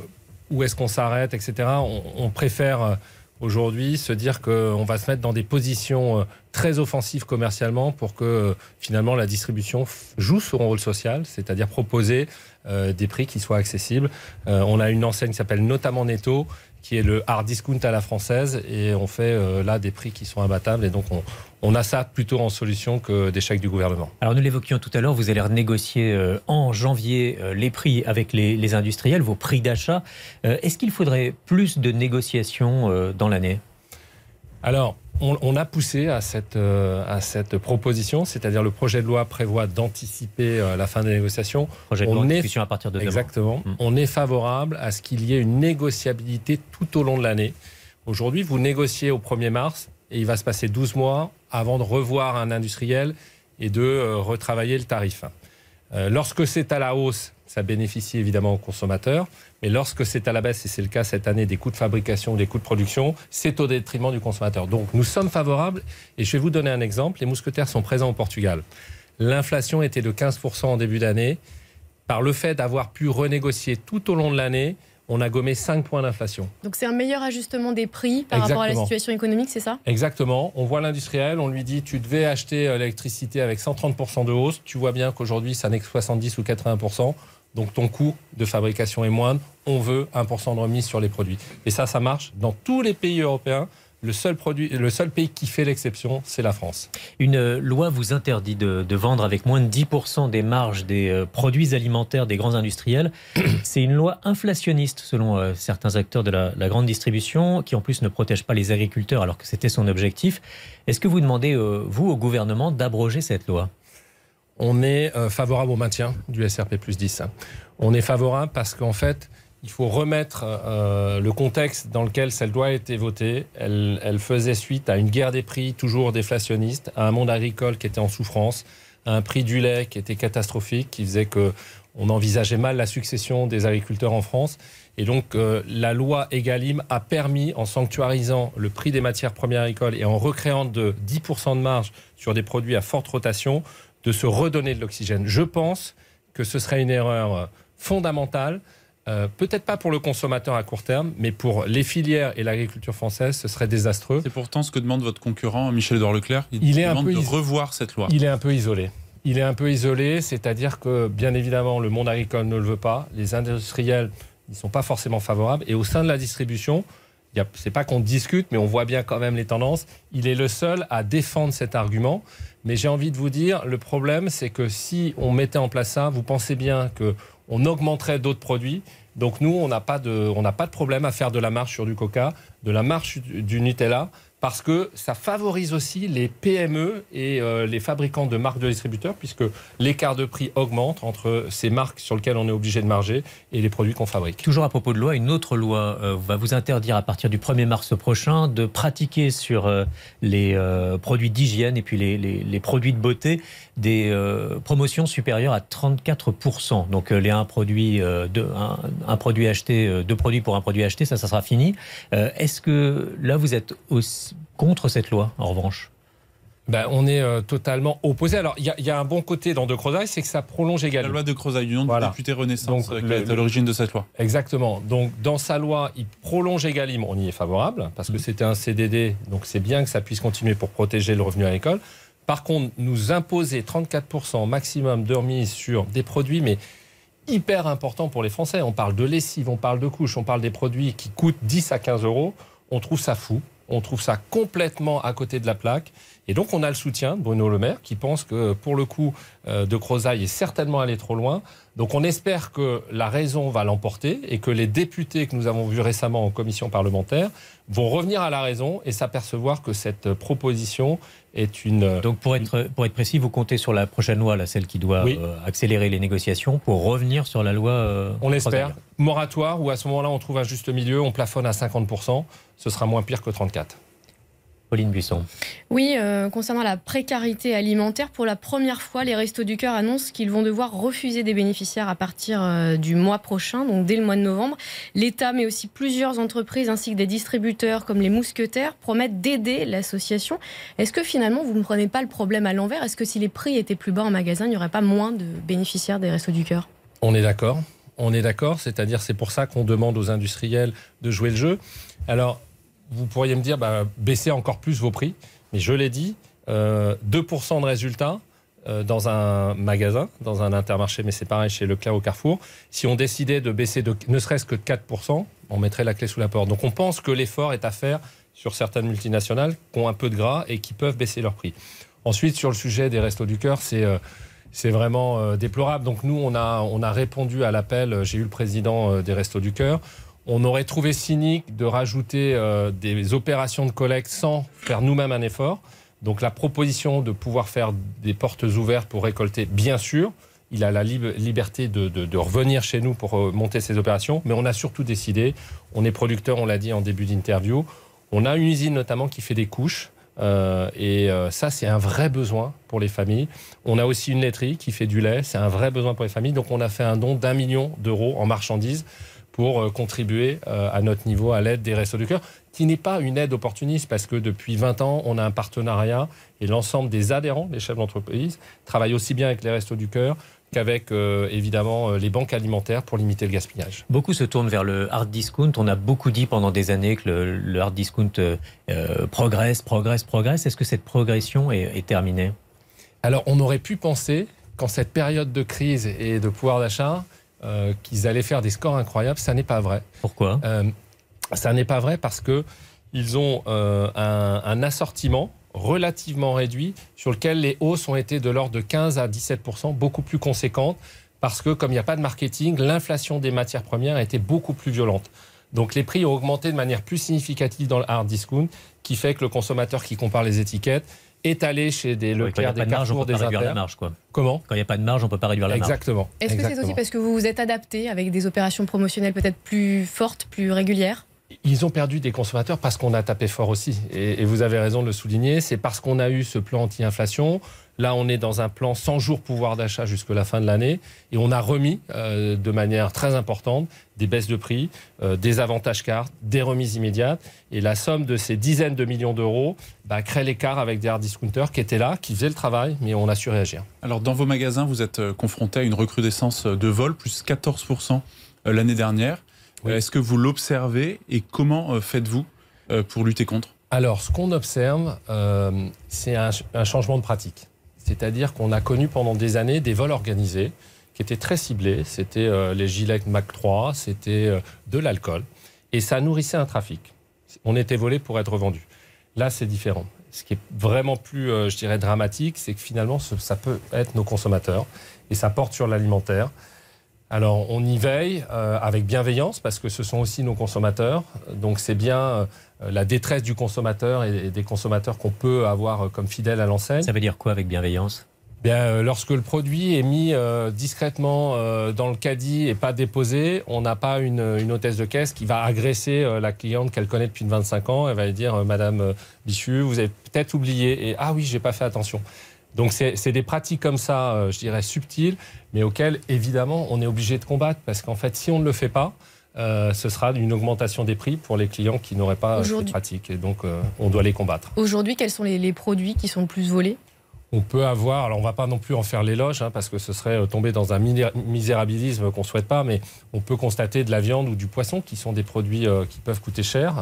où est-ce qu'on s'arrête, etc. On, on préfère aujourd'hui se dire qu'on va se mettre dans des positions euh, très offensif commercialement pour que euh, finalement la distribution joue son rôle social, c'est-à-dire proposer euh, des prix qui soient accessibles. On a une enseigne qui s'appelle notamment Netto, qui est le hard discount à la française, et on fait là des prix qui sont imbattables, et donc on, a ça plutôt en solution que des chèques du gouvernement. Alors nous l'évoquions tout à l'heure, vous allez renégocier en janvier les prix avec les, les industriels, vos prix d'achat. Est-ce qu'il faudrait plus de négociations dans l'année? Alors, on, a poussé à cette, euh, à cette proposition, c'est-à-dire le projet de loi prévoit d'anticiper euh, la fin des négociations. Projet de on est, discussion à partir de Exactement. Hmm. On est favorable à ce qu'il y ait une négociabilité tout au long de l'année. Aujourd'hui, vous négociez au 1er mars et il va se passer 12 mois avant de revoir un industriel et de euh, retravailler le tarif. lorsque c'est à la hausse, ça bénéficie évidemment aux consommateurs. Mais lorsque c'est à la baisse, et c'est le cas cette année, des coûts de fabrication, des coûts de production, c'est au détriment du consommateur. Donc nous sommes favorables, et je vais vous donner un exemple. Les mousquetaires sont présents au Portugal. L'inflation était de 15% en début d'année. Par le fait d'avoir pu renégocier tout au long de l'année, on a gommé 5 points d'inflation. Donc c'est un meilleur ajustement des prix par rapport à la situation économique, c'est ça? Exactement. On voit l'industriel, on lui dit tu devais acheter euh, l'électricité avec 130% de hausse. Tu vois bien qu'aujourd'hui ça n'est que 70 ou 80% donc ton coût de fabrication est moindre. On veut 1% de remise sur les produits. Et ça, ça marche dans tous les pays européens. Le seul, produit, le seul pays qui fait l'exception, c'est la France. Une loi vous interdit de, vendre avec moins de 10% des marges des euh, produits alimentaires des grands industriels. C'est une loi inflationniste, selon euh, certains acteurs de la, grande distribution, qui en plus ne protège pas les agriculteurs alors que c'était son objectif. Est-ce que vous demandez, euh, vous, au gouvernement, d'abroger cette loi? On est euh, favorable au maintien du SRP plus 10. On est favorable parce qu'en fait, il faut remettre euh, le contexte dans lequel cette loi a été votée. Elle, faisait suite à une guerre des prix toujours déflationniste, à un monde agricole qui était en souffrance, à un prix du lait qui était catastrophique, qui faisait que on envisageait mal la succession des agriculteurs en France. Et donc, euh, la loi Egalim a permis, en sanctuarisant le prix des matières premières agricoles et en recréant de 10% de marge sur des produits à forte rotation, de se redonner de l'oxygène. Je pense que ce serait une erreur fondamentale. Euh, peut-être pas pour le consommateur à court terme, mais pour les filières et l'agriculture française, ce serait désastreux. C'est pourtant ce que demande votre concurrent Michel Edouard Leclerc. Il, est demande un peu de revoir cette loi. Il est un peu isolé. Il est un peu isolé, c'est-à-dire que bien évidemment le monde agricole ne le veut pas, les industriels ne sont pas forcément favorables, et au sein de la distribution, c'est pas qu'on discute, mais on voit bien quand même les tendances. Il est le seul à défendre cet argument. Mais j'ai envie de vous dire, le problème, c'est que si on mettait en place ça, vous pensez bien qu'on augmenterait d'autres produits. Donc nous, on n'a pas, de, pas de problème à faire de la marche sur du coca, de la marche du Nutella parce que ça favorise aussi les PME et euh, les fabricants de marques de distributeurs, puisque l'écart de prix augmente entre ces marques sur lesquelles on est obligé de marger et les produits qu'on fabrique. Toujours à propos de loi, une autre loi euh, va vous interdire à partir du 1er mars prochain de pratiquer sur euh, les produits d'hygiène et puis les, produits de beauté des promotions supérieures à 34%. Donc les un produit, un, produit acheté, deux produits pour un produit acheté, ça, ça sera fini. Est-ce que là, vous êtes aussi contre cette loi, en revanche ben, on est euh, totalement opposé. Alors, il y, a un bon côté dans De Crozaille, c'est que ça prolonge également. La loi De Crozaille, du nom du député Renaissance, Donc, qui est à l'origine de cette loi. Exactement. Donc, dans sa loi, il prolonge Egalim. On y est favorable, parce que mm. c'était un CDD, donc c'est bien que ça puisse continuer pour protéger le revenu agricole. Par contre, nous imposer 34% maximum de remise sur des produits, mais hyper importants pour les Français. On parle de lessive, on parle de couches, on parle des produits qui coûtent 10 à 15 euros. On trouve ça fou. On trouve ça complètement à côté de la plaque. Et donc, on a le soutien de Bruno Le Maire qui pense que, pour le coup, euh, de Crozaille est certainement allé trop loin. Donc, on espère que la raison va l'emporter et que les députés que nous avons vus récemment en commission parlementaire vont revenir à la raison et s'apercevoir que cette proposition est une. Euh, Donc, pour être, pour être précis, vous comptez sur la prochaine loi, là, celle qui doit euh, accélérer les négociations, pour revenir sur la loi. on espère. Moratoire, ou à ce moment-là, on trouve un juste milieu, on plafonne à 50%, ce sera moins pire que 34%. Pauline Buisson. Oui, euh, concernant la précarité alimentaire, pour la première fois, les Restos du Cœur annoncent qu'ils vont devoir refuser des bénéficiaires à partir euh, du mois prochain, donc dès le mois de novembre. L'État, mais aussi plusieurs entreprises ainsi que des distributeurs comme les Mousquetaires promettent d'aider l'association. Est-ce que finalement, vous ne prenez pas le problème à l'envers? Est-ce que si les prix étaient plus bas en magasin, il n'y aurait pas moins de bénéficiaires des Restos du Cœur? On est d'accord. On est d'accord, c'est-à-dire c'est pour ça qu'on demande aux industriels de jouer le jeu. Alors, vous pourriez me dire, bah, baissez encore plus vos prix. Mais je l'ai dit, euh, 2% de résultats euh, dans un magasin, dans un intermarché, mais c'est pareil chez Leclerc au Carrefour. Si on décidait de baisser ne serait-ce que de 4%, on mettrait la clé sous la porte. Donc on pense que l'effort est à faire sur certaines multinationales qui ont un peu de gras et qui peuvent baisser leur prix. Ensuite, sur le sujet des restos du cœur, c'est euh, c'est vraiment euh, déplorable. Donc nous, on a, on a répondu à l'appel. J'ai eu le président euh, des restos du cœur. On aurait trouvé cynique de rajouter euh, des opérations de collecte sans faire nous-mêmes un effort. Donc la proposition de pouvoir faire des portes ouvertes pour récolter, bien sûr, il a la lib- liberté de, de- de revenir chez nous pour euh, monter ces opérations. Mais on a surtout décidé, on est producteur, on l'a dit en début d'interview, on a une usine notamment qui fait des couches. euh, et euh, ça, c'est un vrai besoin pour les familles. On a aussi une laiterie qui fait du lait. C'est un vrai besoin pour les familles. Donc, on a fait un don d'un million d'euros en marchandises pour euh, contribuer euh, à notre niveau à l'aide des Restos du Cœur, qui n'est pas une aide opportuniste parce que depuis 20 ans, on a un partenariat et l'ensemble des adhérents, les chefs d'entreprise, travaillent aussi bien avec les Restos du Cœur qu'avec euh, évidemment les banques alimentaires pour limiter le gaspillage. Beaucoup se tournent vers le hard discount. On a beaucoup dit pendant des années que le, le hard discount euh, progresse, progresse, progresse. Est-ce que cette progression est, est terminée? Alors, on aurait pu penser qu'en cette période de crise et de pouvoir d'achat, euh, qu'ils allaient faire des scores incroyables. Ça n'est pas vrai. Pourquoi? Euh, ça n'est pas vrai parce que ils ont euh, un, un assortiment relativement réduit sur lequel les hausses ont été de l'ordre de 15 à 17 beaucoup plus conséquentes parce que comme il n'y a pas de marketing, l'inflation des matières premières a été beaucoup plus violente. Donc les prix ont augmenté de manière plus significative dans le hard discount, qui fait que le consommateur qui compare les étiquettes est allé chez des Oui, Quand il n'y a Leclerc, pas des de marge, on Carrefour, peut des pas réduire la marge. Quoi. Comment Quand il n'y a pas de marge, on peut pas réduire la marge. Exactement. Est-ce que c'est aussi parce que vous vous êtes adapté avec des opérations promotionnelles peut-être plus fortes, plus régulières? Ils ont perdu des consommateurs parce qu'on a tapé fort aussi. Et, et vous avez raison de le souligner. C'est parce qu'on a eu ce plan anti-inflation. Là, on est dans un plan 100 jours pouvoir d'achat jusqu'à la fin de l'année. Et on a remis euh, de manière très importante des baisses de prix, euh, des avantages cartes, des remises immédiates. Et la somme de ces dizaines de millions d'euros bah, crée l'écart avec des hard discounters qui étaient là, qui faisaient le travail, mais on a su réagir. Alors, dans vos magasins, vous êtes euh, confronté à une recrudescence de vols, plus 14% euh, l'année dernière. Oui. Est-ce que vous l'observez et comment faites-vous pour lutter contre? Alors, ce qu'on observe, euh, c'est un, un changement de pratique. C'est-à-dire qu'on a connu pendant des années des vols organisés qui étaient très ciblés. C'était euh, les gilets Mac 3, c'était euh, de l'alcool. Et ça nourrissait un trafic. On était volé pour être vendu. Là, c'est différent. Ce qui est vraiment plus, euh, je dirais, dramatique, c'est que finalement, ce- ça peut être nos consommateurs. Et ça porte sur l'alimentaire. Alors, on y veille euh, avec bienveillance parce que ce sont aussi nos consommateurs. Donc, c'est bien euh, la détresse du consommateur et, et des consommateurs qu'on peut avoir euh, comme fidèles à l'enseigne. Ça veut dire quoi avec bienveillance? Bien, lorsque le produit est mis discrètement dans le caddie et pas déposé, on n'a pas une, une hôtesse de caisse qui va agresser la cliente qu'elle connaît depuis 25 ans. Elle va lui dire Madame Bichu, vous avez peut-être oublié. Et ah oui, j'ai pas fait attention. Donc c'est des pratiques comme ça, je dirais subtiles, mais auxquelles évidemment on est obligé de combattre parce qu'en fait, si on ne le fait pas, euh, ce sera une augmentation des prix pour les clients qui n'auraient pas Aujourd'hui- pratiques. Et donc, euh, on doit les combattre. Aujourd'hui, quels sont les, les produits qui sont le plus volés? On peut avoir, alors on va pas non plus en faire l'éloge, hein, parce que ce serait euh, tomber dans un misérabilisme qu'on souhaite pas, mais on peut constater de la viande ou du poisson qui sont des produits euh, qui peuvent coûter cher.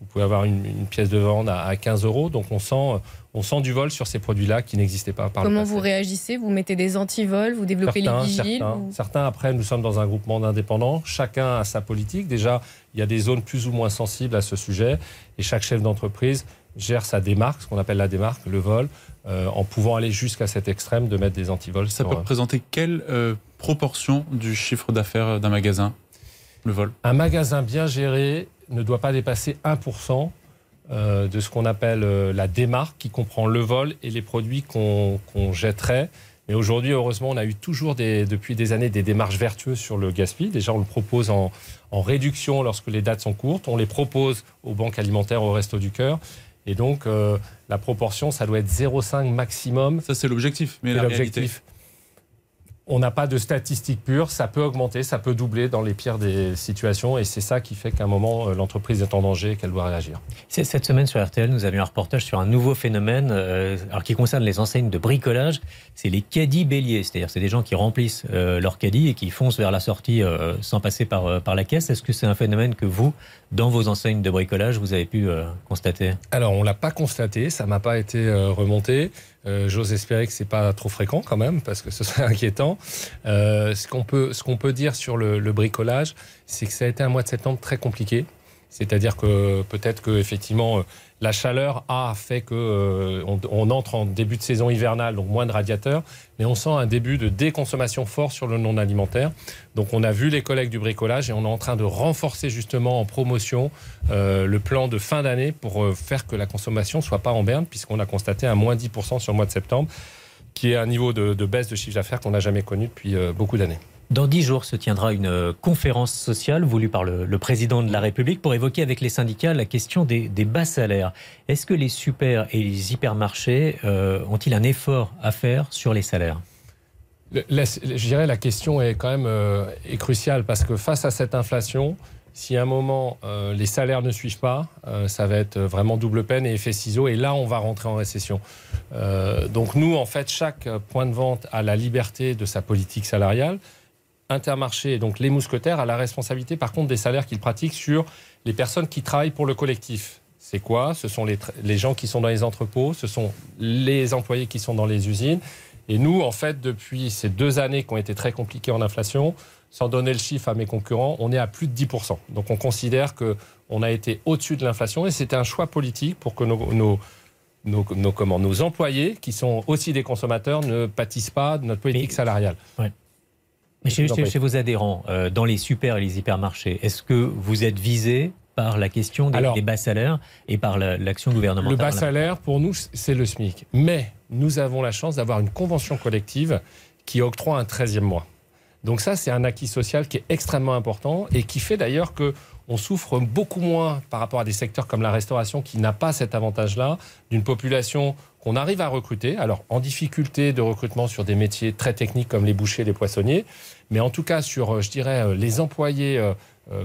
Vous pouvez avoir une, une pièce de viande à, à 15 euros, donc on sent, on sent du vol sur ces produits-là qui n'existaient pas par le Comment passé. vous réagissez? Vous mettez des antivols Vous développez Certains, les vigiles certains, ou- certains, après, nous sommes dans un groupement d'indépendants. Chacun a sa politique. Déjà, il y a des zones plus ou moins sensibles à ce sujet. Et chaque chef d'entreprise gère sa démarque, ce qu'on appelle la démarque, le vol, euh, en pouvant aller jusqu'à cet extrême de mettre des antivols. Ça sur, peut euh, représenter quelle euh, proportion du chiffre d'affaires d'un magasin, le vol? Un magasin bien géré ne doit pas dépasser 1% euh, de ce qu'on appelle euh, la démarque, qui comprend le vol et les produits qu'on jetterait. Mais aujourd'hui, heureusement, on a eu toujours des, depuis des années des démarches vertueuses sur le gaspillage. Déjà, on le propose en, en réduction lorsque les dates sont courtes. On les propose aux banques alimentaires, aux Restos du Cœur. Et donc, euh, la proportion, ça doit être 0,5 maximum Ça, c'est l'objectif. Mais l'objectif. On n'a pas de statistiques pures, ça peut augmenter, ça peut doubler dans les pires des situations et c'est ça qui fait qu'à un moment euh, l'entreprise est en danger et qu'elle doit réagir. Cette semaine sur RTL, nous avions un reportage sur un nouveau phénomène euh, alors qui concerne les enseignes de bricolage, c'est les caddies béliers, c'est-à-dire c'est des gens qui remplissent euh, leur caddie et qui foncent vers la sortie sans passer par, par la caisse. Est-ce que c'est un phénomène que vous, dans vos enseignes de bricolage, vous avez pu constater? Alors on l'a pas constaté, ça m'a pas été remonté. Euh, j'ose espérer que c'est pas trop fréquent quand même, parce que ce serait inquiétant. Euh, ce qu'on peut, ce qu'on peut dire sur le, le bricolage, c'est que ça a été un mois de septembre très compliqué. C'est-à-dire que peut-être que effectivement euh, la chaleur a fait que euh, on, entre en début de saison hivernale, donc moins de radiateurs, mais on sent un début de déconsommation fort sur le non alimentaire. Donc on a vu les collègues du bricolage et on est en train de renforcer justement en promotion euh, le plan de fin d'année pour faire que la consommation soit pas en berne, puisqu'on a constaté un moins 10% sur le mois de septembre, qui est un niveau de, de baisse de chiffre d'affaires qu'on n'a jamais connu depuis beaucoup d'années. Dans dix jours se tiendra une euh, conférence sociale voulue par le, président de la République pour évoquer avec les syndicats la question des, bas salaires. Est-ce que les super et les hypermarchés euh, ont-ils un effort à faire sur les salaires? Je dirais la question est quand même euh, cruciale parce que face à cette inflation, si à un moment les salaires ne suivent pas, ça va être vraiment double peine et effet ciseau. Et là, on va rentrer en récession. donc nous, en fait, chaque point de vente a la liberté de sa politique salariale. Intermarché, donc les mousquetaires, a la responsabilité par contre des salaires qu'ils pratiquent sur les personnes qui travaillent pour le collectif. C'est quoi? Ce sont les, les, gens qui sont dans les entrepôts, ce sont les employés qui sont dans les usines. Et nous, en fait, depuis ces deux années qui ont été très compliquées en inflation, sans donner le chiffre à mes concurrents, on est à plus de 10%. Donc on considère qu'on a été au-dessus de l'inflation et c'était un choix politique pour que nos, nos nos, nos, nos, employés, qui sont aussi des consommateurs, ne pâtissent pas de notre politique salariale. Mais chez, vos adhérents, euh, dans les super et les hypermarchés, est-ce que vous êtes visé par la question des, bas salaires et par l'action gouvernementale Le bas salaire, pour nous, c'est le SMIC. Mais nous avons la chance d'avoir une convention collective qui octroie un 13e mois. Donc ça, c'est un acquis social qui est extrêmement important et qui fait d'ailleurs que on souffre beaucoup moins par rapport à des secteurs comme la restauration qui n'a pas cet avantage-là, d'une population qu'on arrive à recruter, alors en difficulté de recrutement sur des métiers très techniques comme les bouchers, les poissonniers, mais en tout cas sur, euh, je dirais, euh, les employés euh,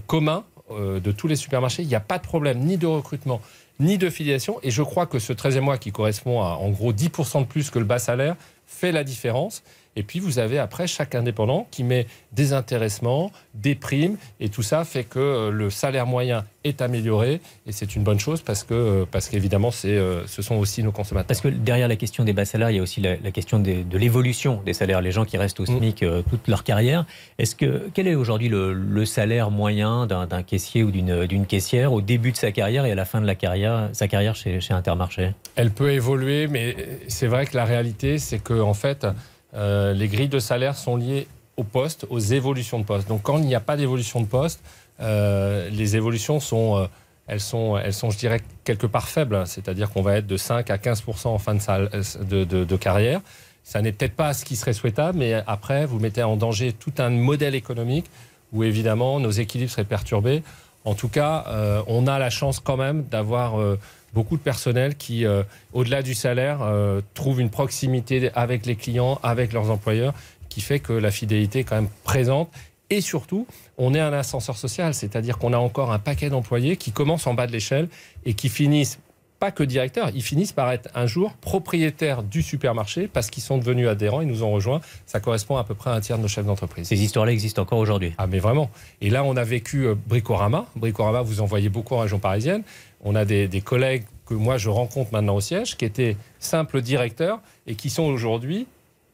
communs de tous les supermarchés, il n'y a pas de problème ni de recrutement ni de filiation. Et je crois que ce 13e mois qui correspond à en gros 10% de plus que le bas salaire fait la différence. Et puis vous avez après chaque indépendant qui met des intéressements, des primes, et tout ça fait que euh, le salaire moyen est amélioré, et c'est une bonne chose parce que euh, parce qu'évidemment c'est euh, ce sont aussi nos consommateurs. Parce que derrière la question des bas salaires, il y a aussi la, question de l'évolution des salaires, les gens qui restent au mm. SMIC toute leur carrière. Est-ce que quel est aujourd'hui le, salaire moyen d'un caissier ou d'une caissière au début de sa carrière et à la fin de la carrière, sa carrière chez, chez Intermarché? Elle peut évoluer, mais c'est vrai que la réalité c'est que en fait euh, les grilles de salaire sont liées au poste, aux évolutions de poste. Donc quand il n'y a pas d'évolution de poste, euh, les évolutions sont, euh, elles sont, elles sont, je dirais, quelque part faibles. C'est-à-dire qu'on va être de 5 à 15 en fin de, de, carrière. Ça n'est peut-être pas ce qui serait souhaitable, mais après, vous mettez en danger tout un modèle économique où évidemment nos équilibres seraient perturbés. En tout cas, on a la chance quand même d'avoir beaucoup de personnel qui, euh, au-delà du salaire, euh, trouve une proximité avec les clients, avec leurs employeurs, qui fait que la fidélité est quand même présente. Et surtout, on est un ascenseur social, c'est-à-dire qu'on a encore un paquet d'employés qui commencent en bas de l'échelle et qui finissent pas que directeurs, ils finissent par être un jour propriétaires du supermarché parce qu'ils sont devenus adhérents, ils nous ont rejoints. Ça correspond à peu près à un tiers de nos chefs d'entreprise. Ces histoires-là existent encore aujourd'hui. Ah mais vraiment. Et là, on a vécu euh, Bricorama. Bricorama, vous en voyez beaucoup en région parisienne. On a des, des collègues que moi je rencontre maintenant au siège qui étaient simples directeurs et qui sont aujourd'hui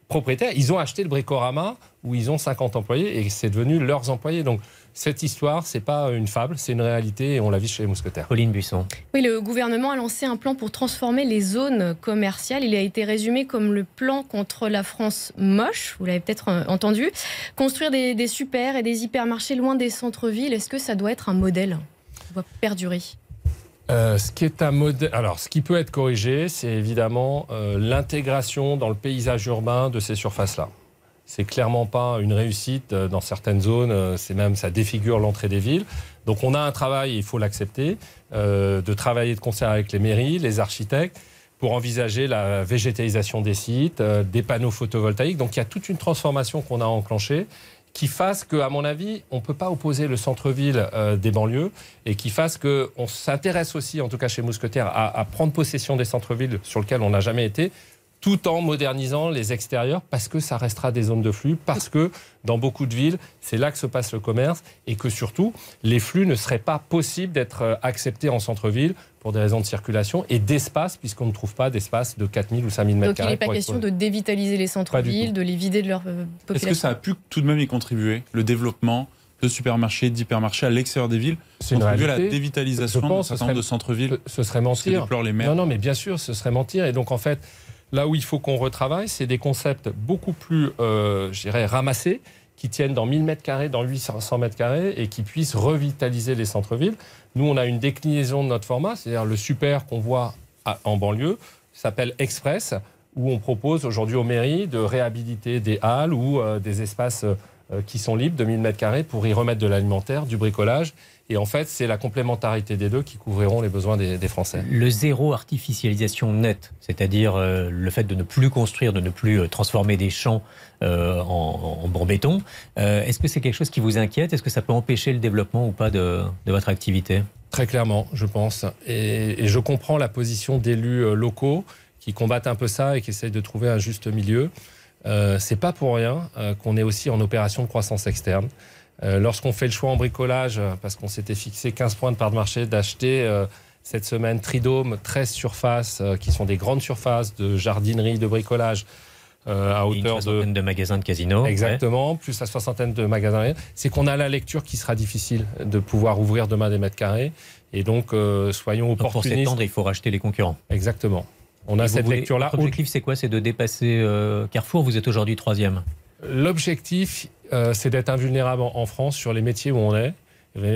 propriétaires. Ils ont acheté le Bricorama où ils ont 50 employés et c'est devenu leurs employés. Donc cette histoire, c'est pas une fable, c'est une réalité et on la vit chez les mousquetaires. Pauline Buisson. Oui, le gouvernement a lancé un plan pour transformer les zones commerciales. Il a été résumé comme le plan contre la France moche, vous l'avez peut-être euh, entendu. Construire des, des super et des hypermarchés loin des centres-villes, est-ce que ça doit être un modèle? Qui doit perdurer euh, ce qui est un alors ce qui peut être corrigé, c'est évidemment euh, l'intégration dans le paysage urbain de ces surfaces-là. C'est clairement pas une réussite euh, dans certaines zones. Euh, c'est même ça défigure l'entrée des villes. Donc on a un travail, il faut l'accepter, euh, de travailler de concert avec les mairies, les architectes, pour envisager la végétalisation des sites, des panneaux photovoltaïques. Donc il y a toute une transformation qu'on a enclenchée qui fasse que, à mon avis, on ne peut pas opposer le centre-ville euh, des banlieues et qui fasse qu'on s'intéresse aussi, en tout cas chez Mousquetaire, à, prendre possession des centres-villes sur lesquels on n'a jamais été, tout en modernisant les extérieurs parce que ça restera des zones de flux, parce que dans beaucoup de villes, c'est là que se passe le commerce et que surtout, les flux ne seraient pas possibles d'être euh, acceptés en centre-ville pour des raisons de circulation et d'espace, puisqu'on ne trouve pas d'espace de 4000 ou 5000 mètres carrés. Donc il n'est pas question de dévitaliser les centres-villes, de les vider de leur population. Euh, Est-ce que ça a pu tout de même y contribuer, le développement de supermarchés, d'hypermarchés à l'extérieur des villes, c'est à la dévitalisation d'un certain nombre de centre-villes Ce serait mentir. Les non, non, mais bien sûr, ce serait mentir. Et donc en fait, Là où il faut qu'on retravaille, c'est des concepts beaucoup plus, euh, ramassés, qui tiennent dans 1000 mètres carrés, dans 800 mètres carrés, et qui puissent revitaliser les centres-villes. Nous, on a une déclinaison de notre format, c'est-à-dire le super qu'on voit en banlieue, s'appelle Express, où on propose aujourd'hui aux mairies de réhabiliter des halles ou euh, des espaces euh, qui sont libres de 1000 mètres carrés pour y remettre de l'alimentaire, du bricolage et en fait, c'est la complémentarité des deux qui couvriront les besoins des, Français. Le zéro artificialisation nette, c'est-à-dire euh, le fait de ne plus construire, de ne plus euh, transformer des champs euh, en, bon béton, est-ce que c'est quelque chose qui vous inquiète? Est-ce que ça peut empêcher le développement ou pas de, votre activité? Très clairement, je pense. Et, et je comprends la position d'élus locaux qui combattent un peu ça et qui essayent de trouver un juste milieu. Euh, c'est pas pour rien qu'on est aussi en opération de croissance externe. Euh, lorsqu'on fait le choix en bricolage, parce qu'on s'était fixé 15 points de part de marché, d'acheter euh, cette semaine Tridome 13 surfaces, euh, qui sont des grandes surfaces de jardinerie, de bricolage, à hauteur de... de magasins de casino. Exactement, plus la soixantaine de magasins. C'est qu'on a la lecture qui sera difficile de pouvoir ouvrir demain des mètres carrés. Et donc, soyons opportunistes. pour s'étendre, il faut racheter les concurrents. Exactement. On a cette lecture-là. L'objectif, c'est quoi? C'est de dépasser Carrefour? Vous êtes aujourd'hui troisième. L'objectif, euh, c'est d'être invulnérable en France sur les métiers où on est.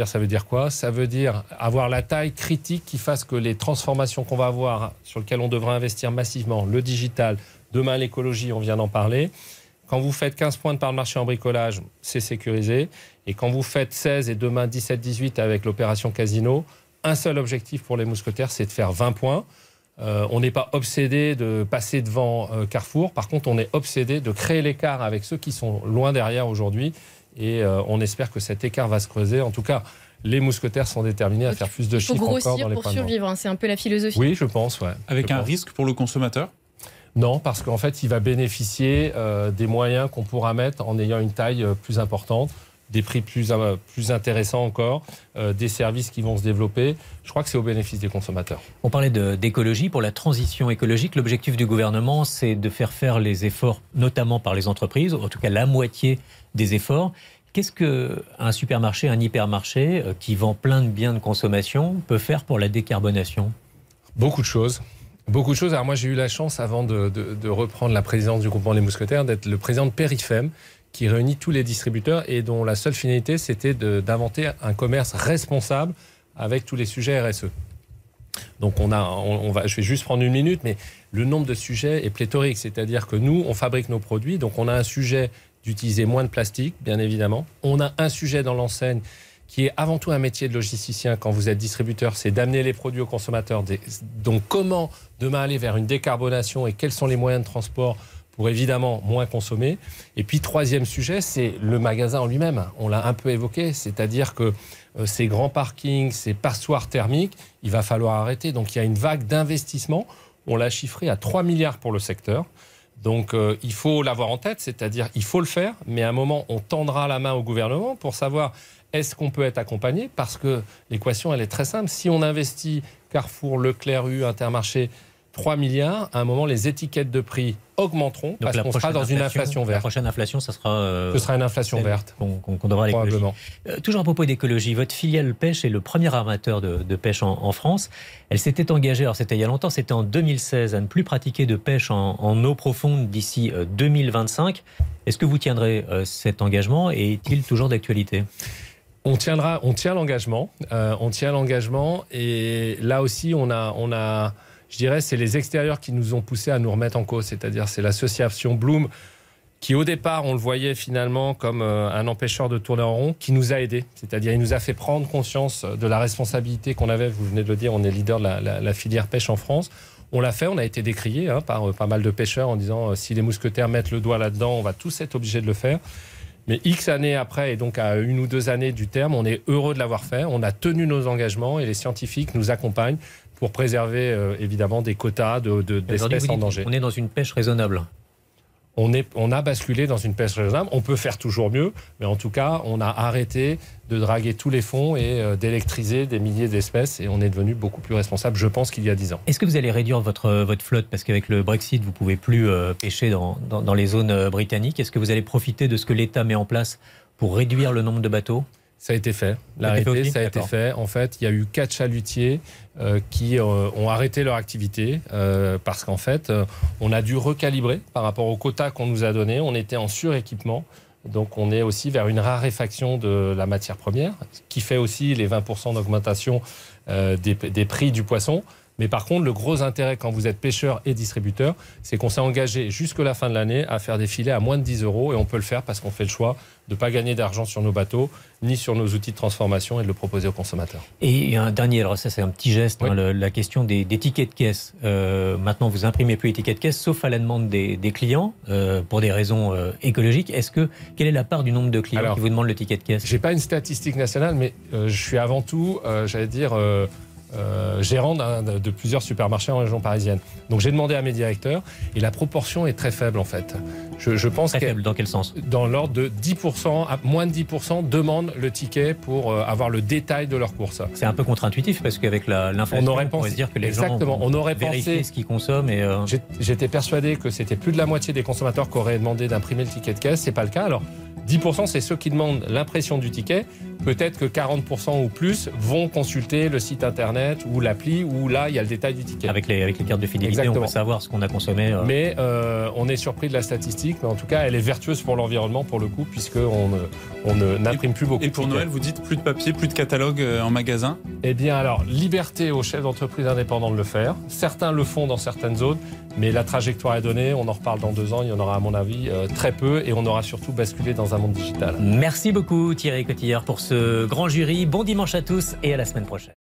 Ça veut dire quoi? Ça veut dire avoir la taille critique qui fasse que les transformations qu'on va avoir, sur lesquelles on devra investir massivement, le digital, demain l'écologie, on vient d'en parler. Quand vous faites 15 points de part de marché en bricolage, c'est sécurisé. Et quand vous faites 16 et demain 17-18 avec l'opération Casino, un seul objectif pour les mousquetaires, c'est de faire 20 points. Euh, on n'est pas obsédé de passer devant euh, Carrefour. Par contre, on est obsédé de créer l'écart avec ceux qui sont loin derrière aujourd'hui. Et euh, on espère que cet écart va se creuser. En tout cas, les mousquetaires sont déterminés à faire plus de chiffres encore dans les pour survivre. Hein. c'est un peu la philosophie. Oui, je pense. Ouais. Avec un risque pour le consommateur? Non, parce qu'en fait, il va bénéficier des moyens qu'on pourra mettre en ayant une taille plus importante des prix plus, euh, plus intéressants encore, euh, des services qui vont se développer. Je crois que c'est au bénéfice des consommateurs. On parlait d'écologie. Pour la transition écologique, l'objectif du gouvernement, c'est de faire faire les efforts, notamment par les entreprises, en tout cas la moitié des efforts. Qu'est-ce qu'un supermarché, un hypermarché euh, qui vend plein de biens de consommation peut faire pour la décarbonation? Beaucoup de choses. Beaucoup de choses. Alors moi, j'ai eu la chance, avant de, de, reprendre la présidence du groupement des mousquetaires, d'être le président de Périfem, qui réunit tous les distributeurs et dont la seule finalité, c'était d'inventer un commerce responsable avec tous les sujets RSE. Donc on a, on, va, je vais juste prendre une minute, mais le nombre de sujets est pléthorique. C'est-à-dire que nous, on fabrique nos produits, donc on a un sujet d'utiliser moins de plastique, bien évidemment. On a un sujet dans l'enseigne qui est avant tout un métier de logisticien quand vous êtes distributeur, c'est d'amener les produits aux consommateurs. Donc comment demain aller vers une décarbonation et quels sont les moyens de transport pour évidemment moins consommer. Et puis troisième sujet, c'est le magasin en lui-même. On l'a un peu évoqué, c'est-à-dire que euh, ces grands parkings, ces passoires thermiques, il va falloir arrêter. Donc il y a une vague d'investissement. On l'a chiffré à 3 milliards pour le secteur. Donc euh, il faut l'avoir en tête, c'est-à-dire il faut le faire, mais à un moment on tendra la main au gouvernement pour savoir est-ce qu'on peut être accompagné Parce que l'équation elle est très simple. Si on investit Carrefour, Leclerc, U, Intermarché 3 milliards, à un moment les étiquettes de prix augmenteront parce qu'on sera dans une inflation verte. La prochaine inflation, ça sera. Euh, Ce sera une inflation verte. Qu'on devra Probablement. Euh, toujours à propos d'écologie, votre filiale pêche est le premier armateur de, pêche en, France. Elle s'était engagée, alors c'était il y a longtemps, c'était en 2016, à ne plus pratiquer de pêche en, eau profonde d'ici 2025. Euh, Est-ce que vous tiendrez cet engagement et est-il toujours d'actualité? On tiendra, on tient l'engagement, on tient l'engagement et là aussi on a, on a je dirais, c'est les extérieurs qui nous ont poussés à nous remettre en cause. C'est-à-dire, c'est l'association Bloom qui, au départ, on le voyait finalement comme euh, un empêcheur de tourner en rond, qui nous a aidés. C'est-à-dire, il nous a fait prendre conscience de la responsabilité qu'on avait. Vous venez de le dire, on est leader de la, filière pêche en France. On l'a fait, on a été décrié hein, par pas mal de pêcheurs en disant si les mousquetaires mettent le doigt là-dedans, on va tous être obligés de le faire. Mais X années après, et donc à une ou deux années du terme, on est heureux de l'avoir fait. On a tenu nos engagements et les scientifiques nous accompagnent pour préserver évidemment des quotas d'espèces de, en danger. On est dans une pêche raisonnable on, est, on a basculé dans une pêche raisonnable. On peut faire toujours mieux, mais en tout cas, on a arrêté de draguer tous les fonds et euh, d'électriser des milliers d'espèces et on est devenu beaucoup plus responsable, je pense, qu'il y a dix ans. Est-ce que vous allez réduire votre, votre flotte? Parce qu'avec le Brexit, vous pouvez plus euh, pêcher dans, dans, les zones euh, britanniques Est-ce que vous allez profiter de ce que l'État met en place pour réduire le nombre de bateaux? Ça a été fait. L'arrêté, ça a été fait. En fait, il y a eu quatre chalutiers euh, qui euh, ont arrêté leur activité euh, parce qu'en fait, on a dû recalibrer par rapport aux quotas qu'on nous a donnés. On était en suréquipement. Donc on est aussi vers une raréfaction de la matière première, qui fait aussi les 20% d'augmentation des, des prix du poisson. Mais par contre, le gros intérêt quand vous êtes pêcheur et distributeur, c'est qu'on s'est engagé jusque la fin de l'année à faire des filets à moins de 10 euros et on peut le faire parce qu'on fait le choix de ne pas gagner d'argent sur nos bateaux ni sur nos outils de transformation et de le proposer aux consommateurs. Et un dernier, alors ça c'est un petit geste, hein, la question des, tickets de caisse. Euh, maintenant, vous imprimez plus les tickets de caisse, sauf à la demande des, clients, euh, pour des raisons euh, écologiques. Est-ce que quelle est la part du nombre de clients qui vous demandent le ticket de caisse? J'ai pas une statistique nationale, mais je suis avant tout, j'allais dire euh, gérant de plusieurs supermarchés en région parisienne. Donc j'ai demandé à mes directeurs et la proportion est très faible en fait. Je, je pense très faible, dans quel sens? Dans l'ordre de 10%, à moins de 10% demandent le ticket pour euh, avoir le détail de leur course. C'est un peu contre-intuitif parce qu'avec l'inflation, on aurait pensé, dire que les exactement, gens on aurait pensé ce qu'ils consomment. Et euh, J'étais persuadé que c'était plus de la moitié des consommateurs qui auraient demandé d'imprimer le ticket de caisse. C'est pas le cas. Alors 10%, c'est ceux qui demandent l'impression du ticket. Peut-être que 40% ou plus vont consulter le site internet ou l'appli où là, il y a le détail du ticket. Avec les, avec les cartes de fidélité, on peut savoir ce qu'on a consommé. Euh. Mais euh, on est surpris de la statistique, mais en tout cas, elle est vertueuse pour l'environnement pour le coup, puisqu'on on n'imprime plus beaucoup. Et pour Noël, vous dites plus de papier, plus de catalogue euh, en magasin Eh bien, alors, liberté aux chefs d'entreprise indépendants de le faire. Certains le font dans certaines zones, mais la trajectoire est donnée. On en reparle dans deux ans. Il y en aura, à mon avis, très peu, et on aura surtout basculé dans un monde digital. Merci beaucoup, Thierry Cotillard, pour ce grand jury. Bon dimanche à tous et à la semaine prochaine.